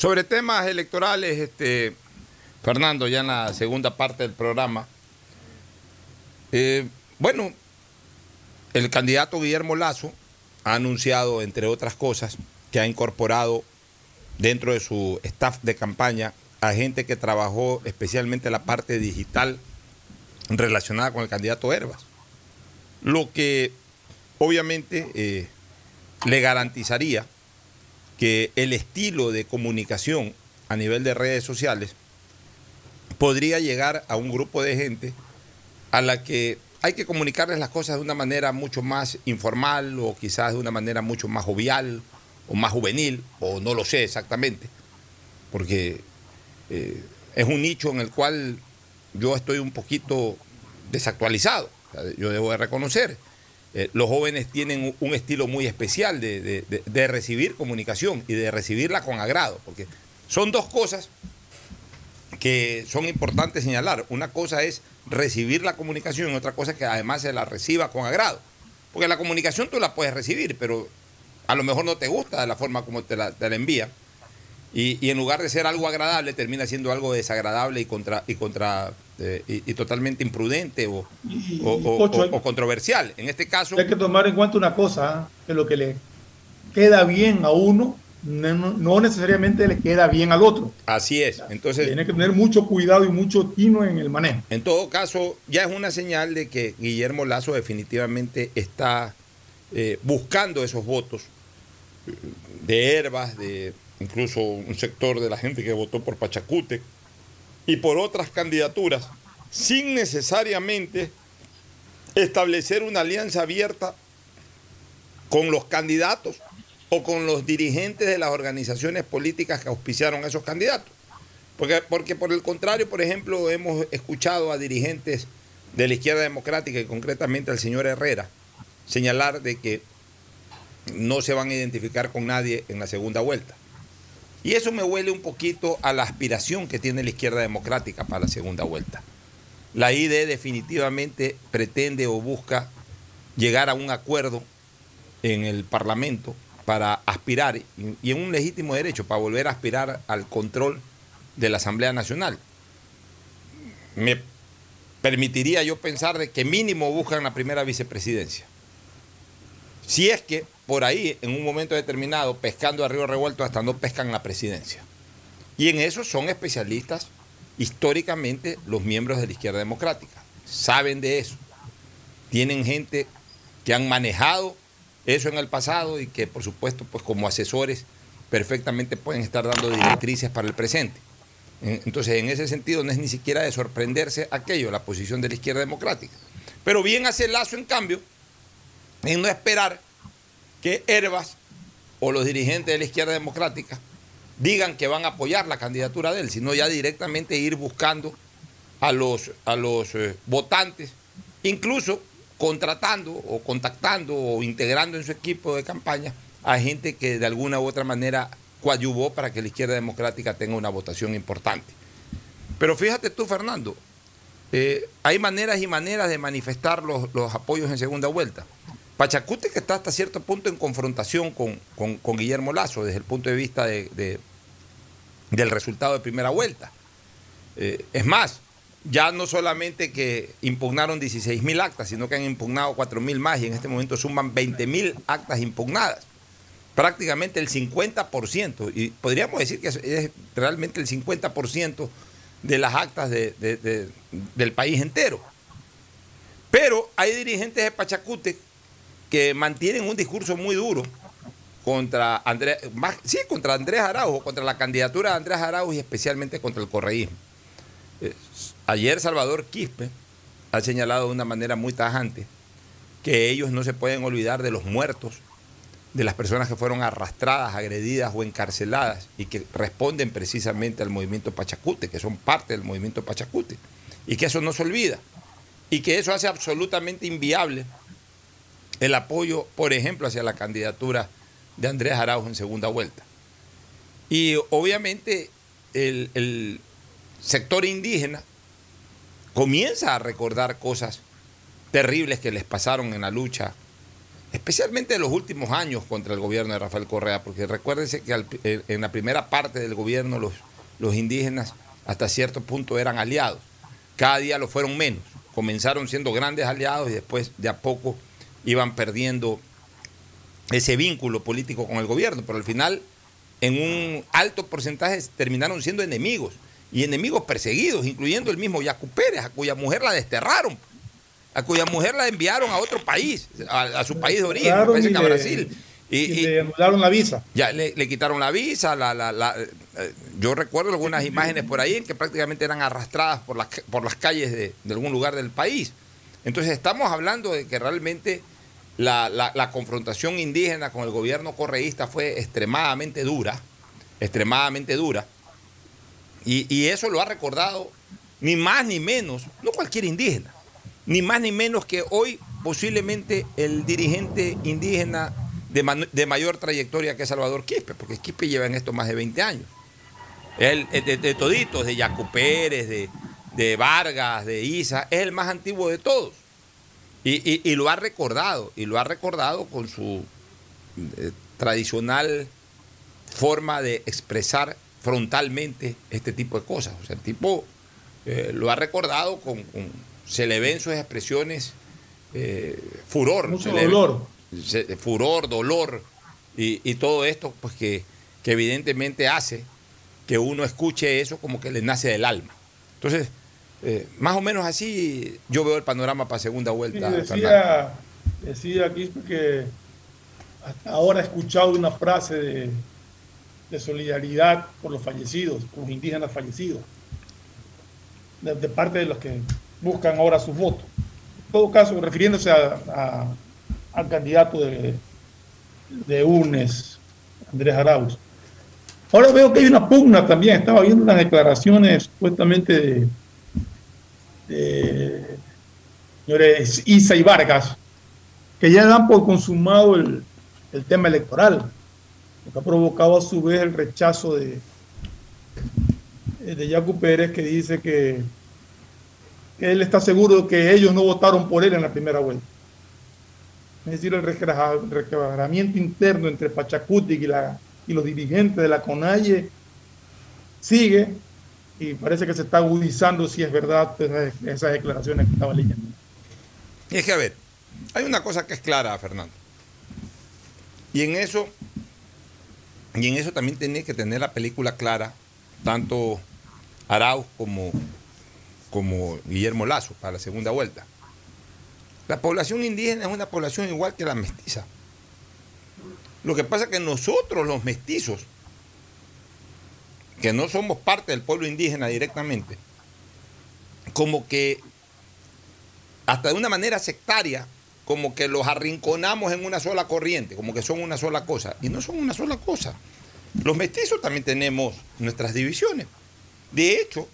Sobre temas electorales, este, Fernando, ya en la segunda parte del programa. Eh, bueno, el candidato Guillermo Lazo ha anunciado, entre otras cosas, que ha incorporado dentro de su staff de campaña a gente que trabajó especialmente la parte digital relacionada con el candidato Herbas. Lo que obviamente eh, le garantizaría que el estilo de comunicación a nivel de redes sociales podría llegar a un grupo de gente a la que hay que comunicarles las cosas de una manera mucho más informal o quizás de una manera mucho más jovial o más juvenil, o no lo sé exactamente, porque eh, es un nicho en el cual yo estoy un poquito desactualizado, yo debo de reconocer. Eh, los jóvenes tienen un estilo muy especial de, recibir comunicación y de recibirla con agrado, porque son dos cosas que son importantes señalar. Una cosa es recibir la comunicación y otra cosa es que además se la reciba con agrado. Porque la comunicación tú la puedes recibir, pero a lo mejor no te gusta de la forma como te la, envía. Y, en lugar de ser algo agradable, termina siendo algo desagradable y contra y contra eh, y, totalmente imprudente o, o, controversial. En este caso. Hay que tomar en cuenta una cosa, ¿eh? que lo que le queda bien a uno no, necesariamente le queda bien al otro. Así es. Entonces. Tiene que tener mucho cuidado y mucho tino en el manejo. En todo caso, ya es una señal de que Guillermo Lazo definitivamente está eh, buscando esos votos de Herbas, de incluso un sector de la gente que votó por Pachacute y por otras candidaturas, sin necesariamente establecer una alianza abierta con los candidatos o con los dirigentes de las organizaciones políticas que auspiciaron a esos candidatos. Porque, porque por el contrario, por ejemplo, hemos escuchado a dirigentes de la izquierda democrática y concretamente al señor Herrera señalar de que no se van a identificar con nadie en la segunda vuelta. Y eso me huele un poquito a la aspiración que tiene la izquierda democrática para la segunda vuelta. La ID definitivamente pretende o busca llegar a un acuerdo en el Parlamento para aspirar, y en un legítimo derecho, para volver a aspirar al control de la Asamblea Nacional. Me permitiría yo pensar de que mínimo buscan la primera vicepresidencia. Si es que por ahí, en un momento determinado, pescando a río revuelto, hasta no pescan la presidencia. Y en eso son especialistas históricamente los miembros de la izquierda democrática. Saben de eso. Tienen gente que han manejado eso en el pasado y que, por supuesto, pues como asesores perfectamente pueden estar dando directrices para el presente. Entonces, en ese sentido, no es ni siquiera de sorprenderse aquello, la posición de la izquierda democrática. Pero bien hace Lazo, en cambio, en no esperar que Herbas o los dirigentes de la izquierda democrática digan que van a apoyar la candidatura de él, sino ya directamente ir buscando a los, a los eh, votantes, incluso contratando o contactando o integrando en su equipo de campaña a gente que de alguna u otra manera coadyuvó para que la izquierda democrática tenga una votación importante. Pero fíjate tú, Fernando, eh, hay maneras y maneras de manifestar los, apoyos en segunda vuelta. Pachacute que está hasta cierto punto en confrontación con, Guillermo Lazo desde el punto de vista de, del resultado de primera vuelta. Eh, es más, ya no solamente que impugnaron 16 mil actas, sino que han impugnado 4 mil más y en este momento suman 20 mil actas impugnadas prácticamente el 50%, y podríamos decir que es, realmente el 50% de las actas del país entero. Pero hay dirigentes de Pachacute que mantienen un discurso muy duro contra Andrés, sí, contra Andrés Araujo, contra la candidatura de Andrés Araujo y especialmente contra el correísmo. Eh, ayer Salvador Quispe ha señalado de una manera muy tajante que ellos no se pueden olvidar de los muertos de las personas que fueron arrastradas, agredidas o encarceladas y que responden precisamente al movimiento Pachacute, que son parte del movimiento Pachacute, y que eso no se olvida, y que eso hace absolutamente inviable el apoyo, por ejemplo, hacia la candidatura de Andrés Araujo en segunda vuelta. Y obviamente el, el sector indígena comienza a recordar cosas terribles que les pasaron en la lucha especialmente en los últimos años contra el gobierno de Rafael Correa, porque recuérdense que eh, en la primera parte del gobierno los, los indígenas hasta cierto punto eran aliados. Cada día lo fueron menos. Comenzaron siendo grandes aliados y después de a poco iban perdiendo ese vínculo político con el gobierno, pero al final en un alto porcentaje terminaron siendo enemigos y enemigos perseguidos, incluyendo el mismo Yacu Pérez, a cuya mujer la desterraron a cuya mujer la enviaron a otro país, a, su país de origen, parece que a Brasil. Y, le anularon la visa. Ya le, quitaron la visa. La, la, eh, yo recuerdo algunas imágenes por ahí en que prácticamente eran arrastradas por las, por las calles de, algún lugar del país. Entonces estamos hablando de que realmente la, confrontación indígena con el gobierno correísta fue extremadamente dura, extremadamente dura. Y, eso lo ha recordado ni más ni menos, no cualquier indígena ni más ni menos que hoy posiblemente el dirigente indígena de, mayor trayectoria que Salvador Quispe, porque Quispe lleva en esto más de 20 años. Él, de, toditos, de Yacu Pérez, de, Vargas, de Isa, es el más antiguo de todos. Y, lo ha recordado, y lo ha recordado con su eh, tradicional forma de expresar frontalmente este tipo de cosas. O sea, el tipo eh, lo ha recordado con se le ven sus expresiones eh, furor. Mucho dolor. furor, dolor y, todo esto, pues que, evidentemente hace que uno escuche eso como que le nace del alma. Entonces, eh, más o menos así yo veo el panorama para segunda vuelta. decía, decía aquí que hasta ahora he escuchado una frase de, de solidaridad por los fallecidos, por los indígenas fallecidos, de parte de los que buscan ahora sus votos. En todo caso, refiriéndose al candidato de, de UNES, Andrés Arauz. Ahora veo que hay una pugna también. Estaba viendo unas declaraciones supuestamente de, señores Isa y Vargas, que ya dan por consumado el, tema electoral, lo que ha provocado a su vez el rechazo de, de Pérez, que dice que, él está seguro de que ellos no votaron por él en la primera vuelta. Es decir, el requebramiento interno entre Pachacuti y los dirigentes de la CONAIE sigue y parece que se está agudizando si es verdad esas declaraciones que estaba leyendo. Y es que, a ver, hay una cosa que es clara, Fernando. Y en eso, y en eso también tiene que tener la película clara, tanto Arauz como, como Guillermo Lazo para la segunda vuelta. La población indígena es una población igual que la mestiza. Lo que pasa es que nosotros, los mestizos, que no somos parte del pueblo indígena directamente, como que hasta de una manera sectaria, como que los arrinconamos en una sola corriente, como que son una sola cosa. Y no son una sola cosa. Los mestizos también tenemos nuestras divisiones. De hecho,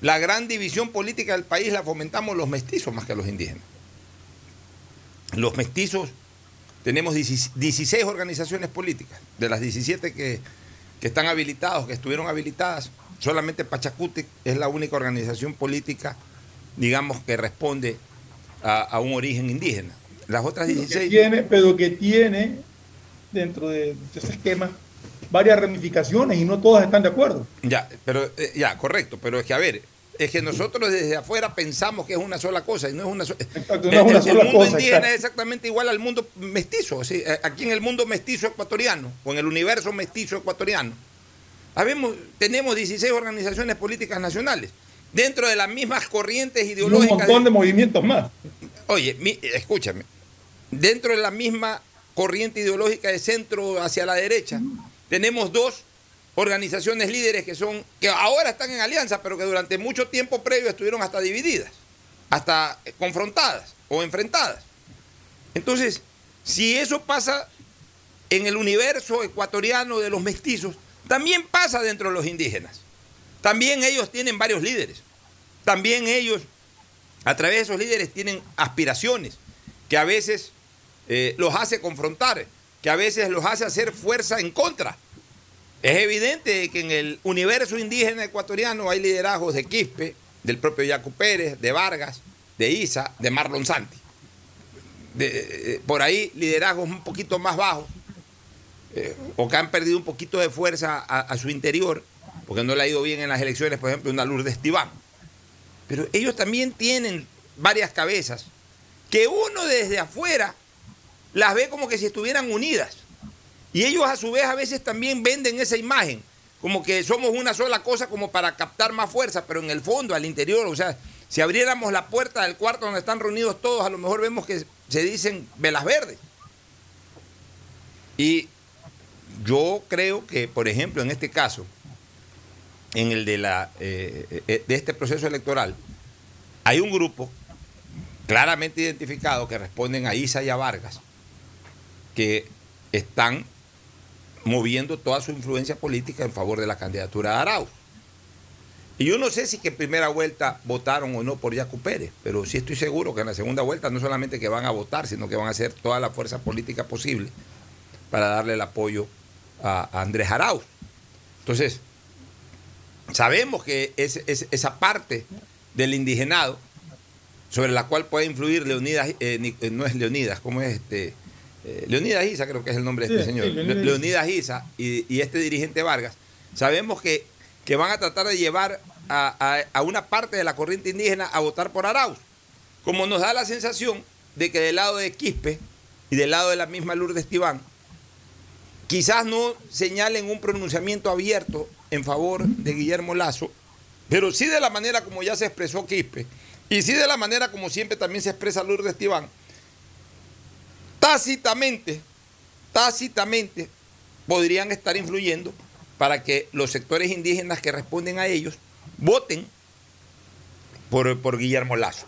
la gran división política del país la fomentamos los mestizos más que los indígenas. Los mestizos tenemos 16 organizaciones políticas, de las 17 que, que están habilitadas, que estuvieron habilitadas, solamente Pachacuti es la única organización política, digamos, que responde a, un origen indígena. Las otras 16... tiene, pero que tiene dentro de ese esquema varias ramificaciones y no todas están de acuerdo. Ya, pero eh, ya, correcto, pero es que a ver, es que nosotros desde afuera pensamos que es una sola cosa y no es una, sola cosa. el, mundo indígena es exactamente igual al mundo mestizo. Aquí en el mundo mestizo ecuatoriano o en el universo mestizo ecuatoriano, habemos, tenemos 16 organizaciones políticas nacionales dentro de las mismas corrientes ideológicas. un montón de, movimientos más. Oye, escúchame, dentro de la misma corriente ideológica de centro hacia la derecha, tenemos dos organizaciones líderes que son, que ahora están en alianza, pero que durante mucho tiempo previo estuvieron hasta divididas, hasta confrontadas o enfrentadas. Entonces, si eso pasa en el universo ecuatoriano de los mestizos, también pasa dentro de los indígenas. También ellos tienen varios líderes. También ellos, a través de esos líderes, tienen aspiraciones que a veces eh, los hace confrontar, que a veces los hace hacer fuerza en contra. Es evidente que en el universo indígena ecuatoriano hay liderazgos de Quispe, del propio Yacu Pérez, de Vargas, de Isa, de Marlon Santi. Eh, por ahí liderazgos un poquito más bajos, eh, o que han perdido un poquito de fuerza a su interior, porque no le ha ido bien en las elecciones, por ejemplo, una Lourdes Tibán. Pero ellos también tienen varias cabezas que uno desde afuera las ve como que si estuvieran unidas. Y ellos a su vez a veces también venden esa imagen, como que somos una sola cosa como para captar más fuerza, pero en el fondo, al interior, o sea, si abriéramos la puerta del cuarto donde están reunidos todos, a lo mejor vemos que se dicen velas verdes. Y yo creo que, por ejemplo, en este caso, en el de, la, eh, eh, de este proceso electoral, hay un grupo claramente identificado que responden a Isa y a Vargas, que están moviendo toda su influencia política en favor de la candidatura de Arauz. Y yo no sé si que en primera vuelta votaron o no por Yacu Pérez, pero sí estoy seguro que en la segunda vuelta no solamente que van a votar, sino que van a hacer toda la fuerza política posible para darle el apoyo a, Andrés Arauz. Entonces, Sabemos que es, esa parte del indigenado sobre la cual puede influir Leonidas, eh, eh, no es Leonidas, ¿cómo es este? Eh, Leonidas Isa, creo que es el nombre de este señor. Leonidas. Isa y, este dirigente Vargas, sabemos que, que van a tratar de llevar a, a, una parte de la corriente indígena a votar por Arauz. Como nos da la sensación de que del lado de Quispe y del lado de la misma Lourdes Tibán, quizás no señalen un pronunciamiento abierto en favor de Guillermo Lazo, pero sí de la manera como ya se expresó Quispe, y sí de la manera como siempre también se expresa Lourdes Tibán, tácitamente, tácitamente podrían estar influyendo para que los sectores indígenas que responden a ellos voten por, por Guillermo Lazo.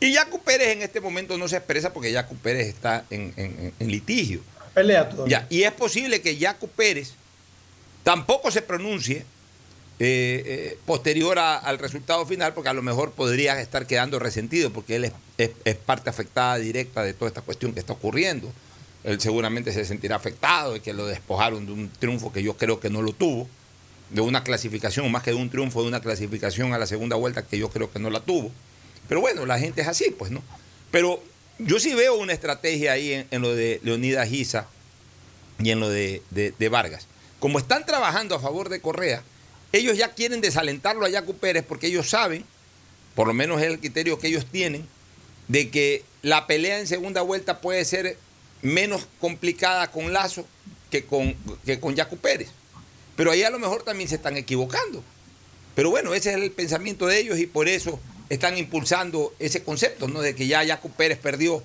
Y Yacu Pérez en este momento no se expresa porque Yacu Pérez está en, litigio. Pelea Ya, y es posible que Yacu Pérez tampoco se pronuncie eh, eh, posterior al resultado final, porque a lo mejor podría estar quedando resentido, porque él es, es parte afectada directa de toda esta cuestión que está ocurriendo. Él seguramente se sentirá afectado de que lo despojaron de un triunfo que yo creo que no lo tuvo, de una clasificación, más que de un triunfo, de una clasificación a la segunda vuelta que yo creo que no la tuvo. Pero bueno, la gente es así, pues, ¿no? Pero yo sí veo una estrategia ahí en, lo de Leonidas Giza y en lo de, de- de Vargas. Como están trabajando a favor de Correa, ellos ya quieren desalentarlo a Yacu Pérez porque ellos saben, por lo menos es el criterio que ellos tienen, de que la pelea en segunda vuelta puede ser menos complicada con Lazo que con, que con Yacu Pérez. Pero ahí a lo mejor también se están equivocando. Pero bueno, ese es el pensamiento de ellos y por eso están impulsando ese concepto, ¿no? De que ya Yacu Pérez perdió.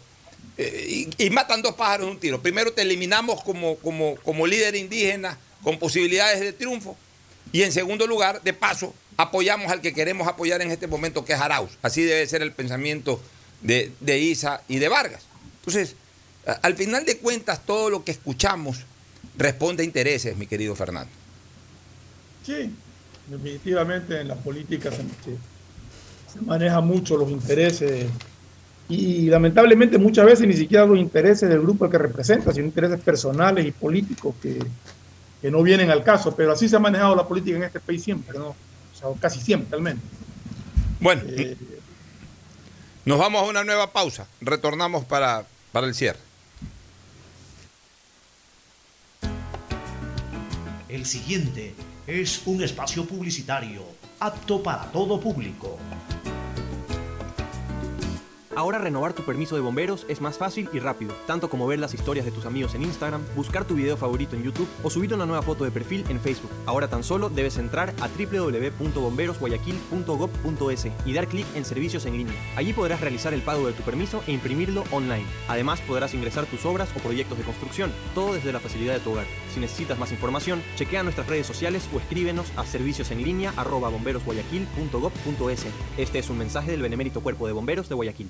eh, y, matan dos pájaros de un tiro. Primero te eliminamos como, como, como líder indígena con posibilidades de triunfo. Y en segundo lugar, de paso, apoyamos al que queremos apoyar en este momento, que es Arauz. Así debe ser el pensamiento de, de Isa y de Vargas. Entonces, al final de cuentas, todo lo que escuchamos responde a intereses, mi querido Fernando. Sí, definitivamente en la política se, se- se maneja mucho los intereses y lamentablemente muchas veces ni siquiera los intereses del grupo que representa, sino intereses personales y políticos que, que no vienen al caso, pero así se ha manejado la política en este país siempre, ¿no? O sea, casi siempre al menos. Bueno, nos vamos a una nueva pausa. Retornamos para, para el cierre. El siguiente es un espacio publicitario apto para todo público. Ahora renovar tu permiso de bomberos es más fácil y rápido, tanto como ver las historias de tus amigos en Instagram, buscar tu video favorito en YouTube o subir una nueva foto de perfil en Facebook. Ahora tan solo debes entrar a www.bomberosguayaquil.gov.es y dar clic en servicios en línea. Allí podrás realizar el pago de tu permiso e imprimirlo online. Además podrás ingresar tus obras o proyectos de construcción, todo desde la facilidad de tu hogar. Si necesitas más información, chequea nuestras redes sociales o escríbenos a serviciosenlinea@bomberosguayaquil.gov.es. Este es un mensaje del Benemérito Cuerpo de Bomberos de Guayaquil.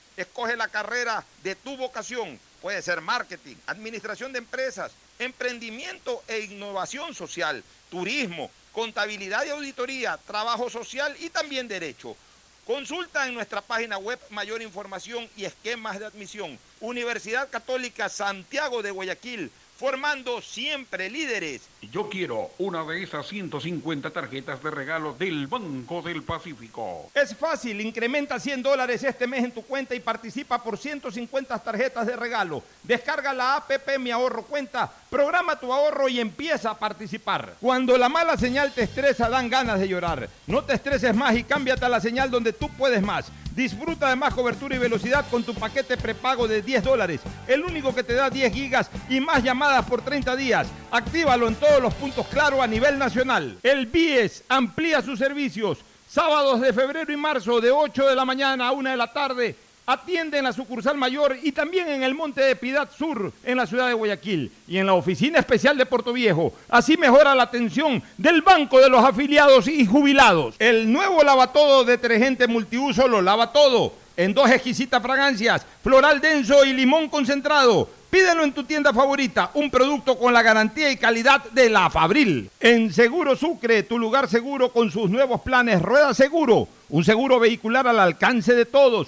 Escoge la carrera de tu vocación. Puede ser marketing, administración de empresas, emprendimiento e innovación social, turismo, contabilidad y auditoría, trabajo social y también derecho. Consulta en nuestra página web mayor información y esquemas de admisión. Universidad Católica Santiago de Guayaquil, formando siempre líderes. Yo quiero una de esas 150 tarjetas de regalo del Banco del Pacífico. Es fácil, incrementa 100 dólares este mes en tu cuenta y participa por 150 tarjetas de regalo. Descarga la APP Mi Ahorro Cuenta, programa tu ahorro y empieza a participar. Cuando la mala señal te estresa, dan ganas de llorar. No te estreses más y cámbiate a la señal donde tú puedes más. Disfruta de más cobertura y velocidad con tu paquete prepago de 10 dólares, el único que te da 10 gigas y más llamadas por 30 días. Actívalo en todos los puntos claro a nivel nacional. El BIES amplía sus servicios. Sábados de febrero y marzo de 8 de la mañana a 1 de la tarde. Atiende en la sucursal mayor y también en el Monte de Piedad Sur, en la ciudad de Guayaquil, y en la oficina especial de Puerto Viejo. Así mejora la atención del Banco de los Afiliados y Jubilados. El nuevo lavatodo detergente multiuso lo lava todo, en dos exquisitas fragancias, floral denso y limón concentrado. Pídelo en tu tienda favorita, un producto con la garantía y calidad de la Fabril. En Seguro Sucre, tu lugar seguro con sus nuevos planes Rueda Seguro, un seguro vehicular al alcance de todos.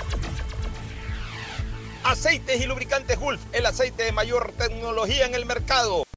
Aceites y lubricantes Gulf, el aceite de mayor tecnología en el mercado.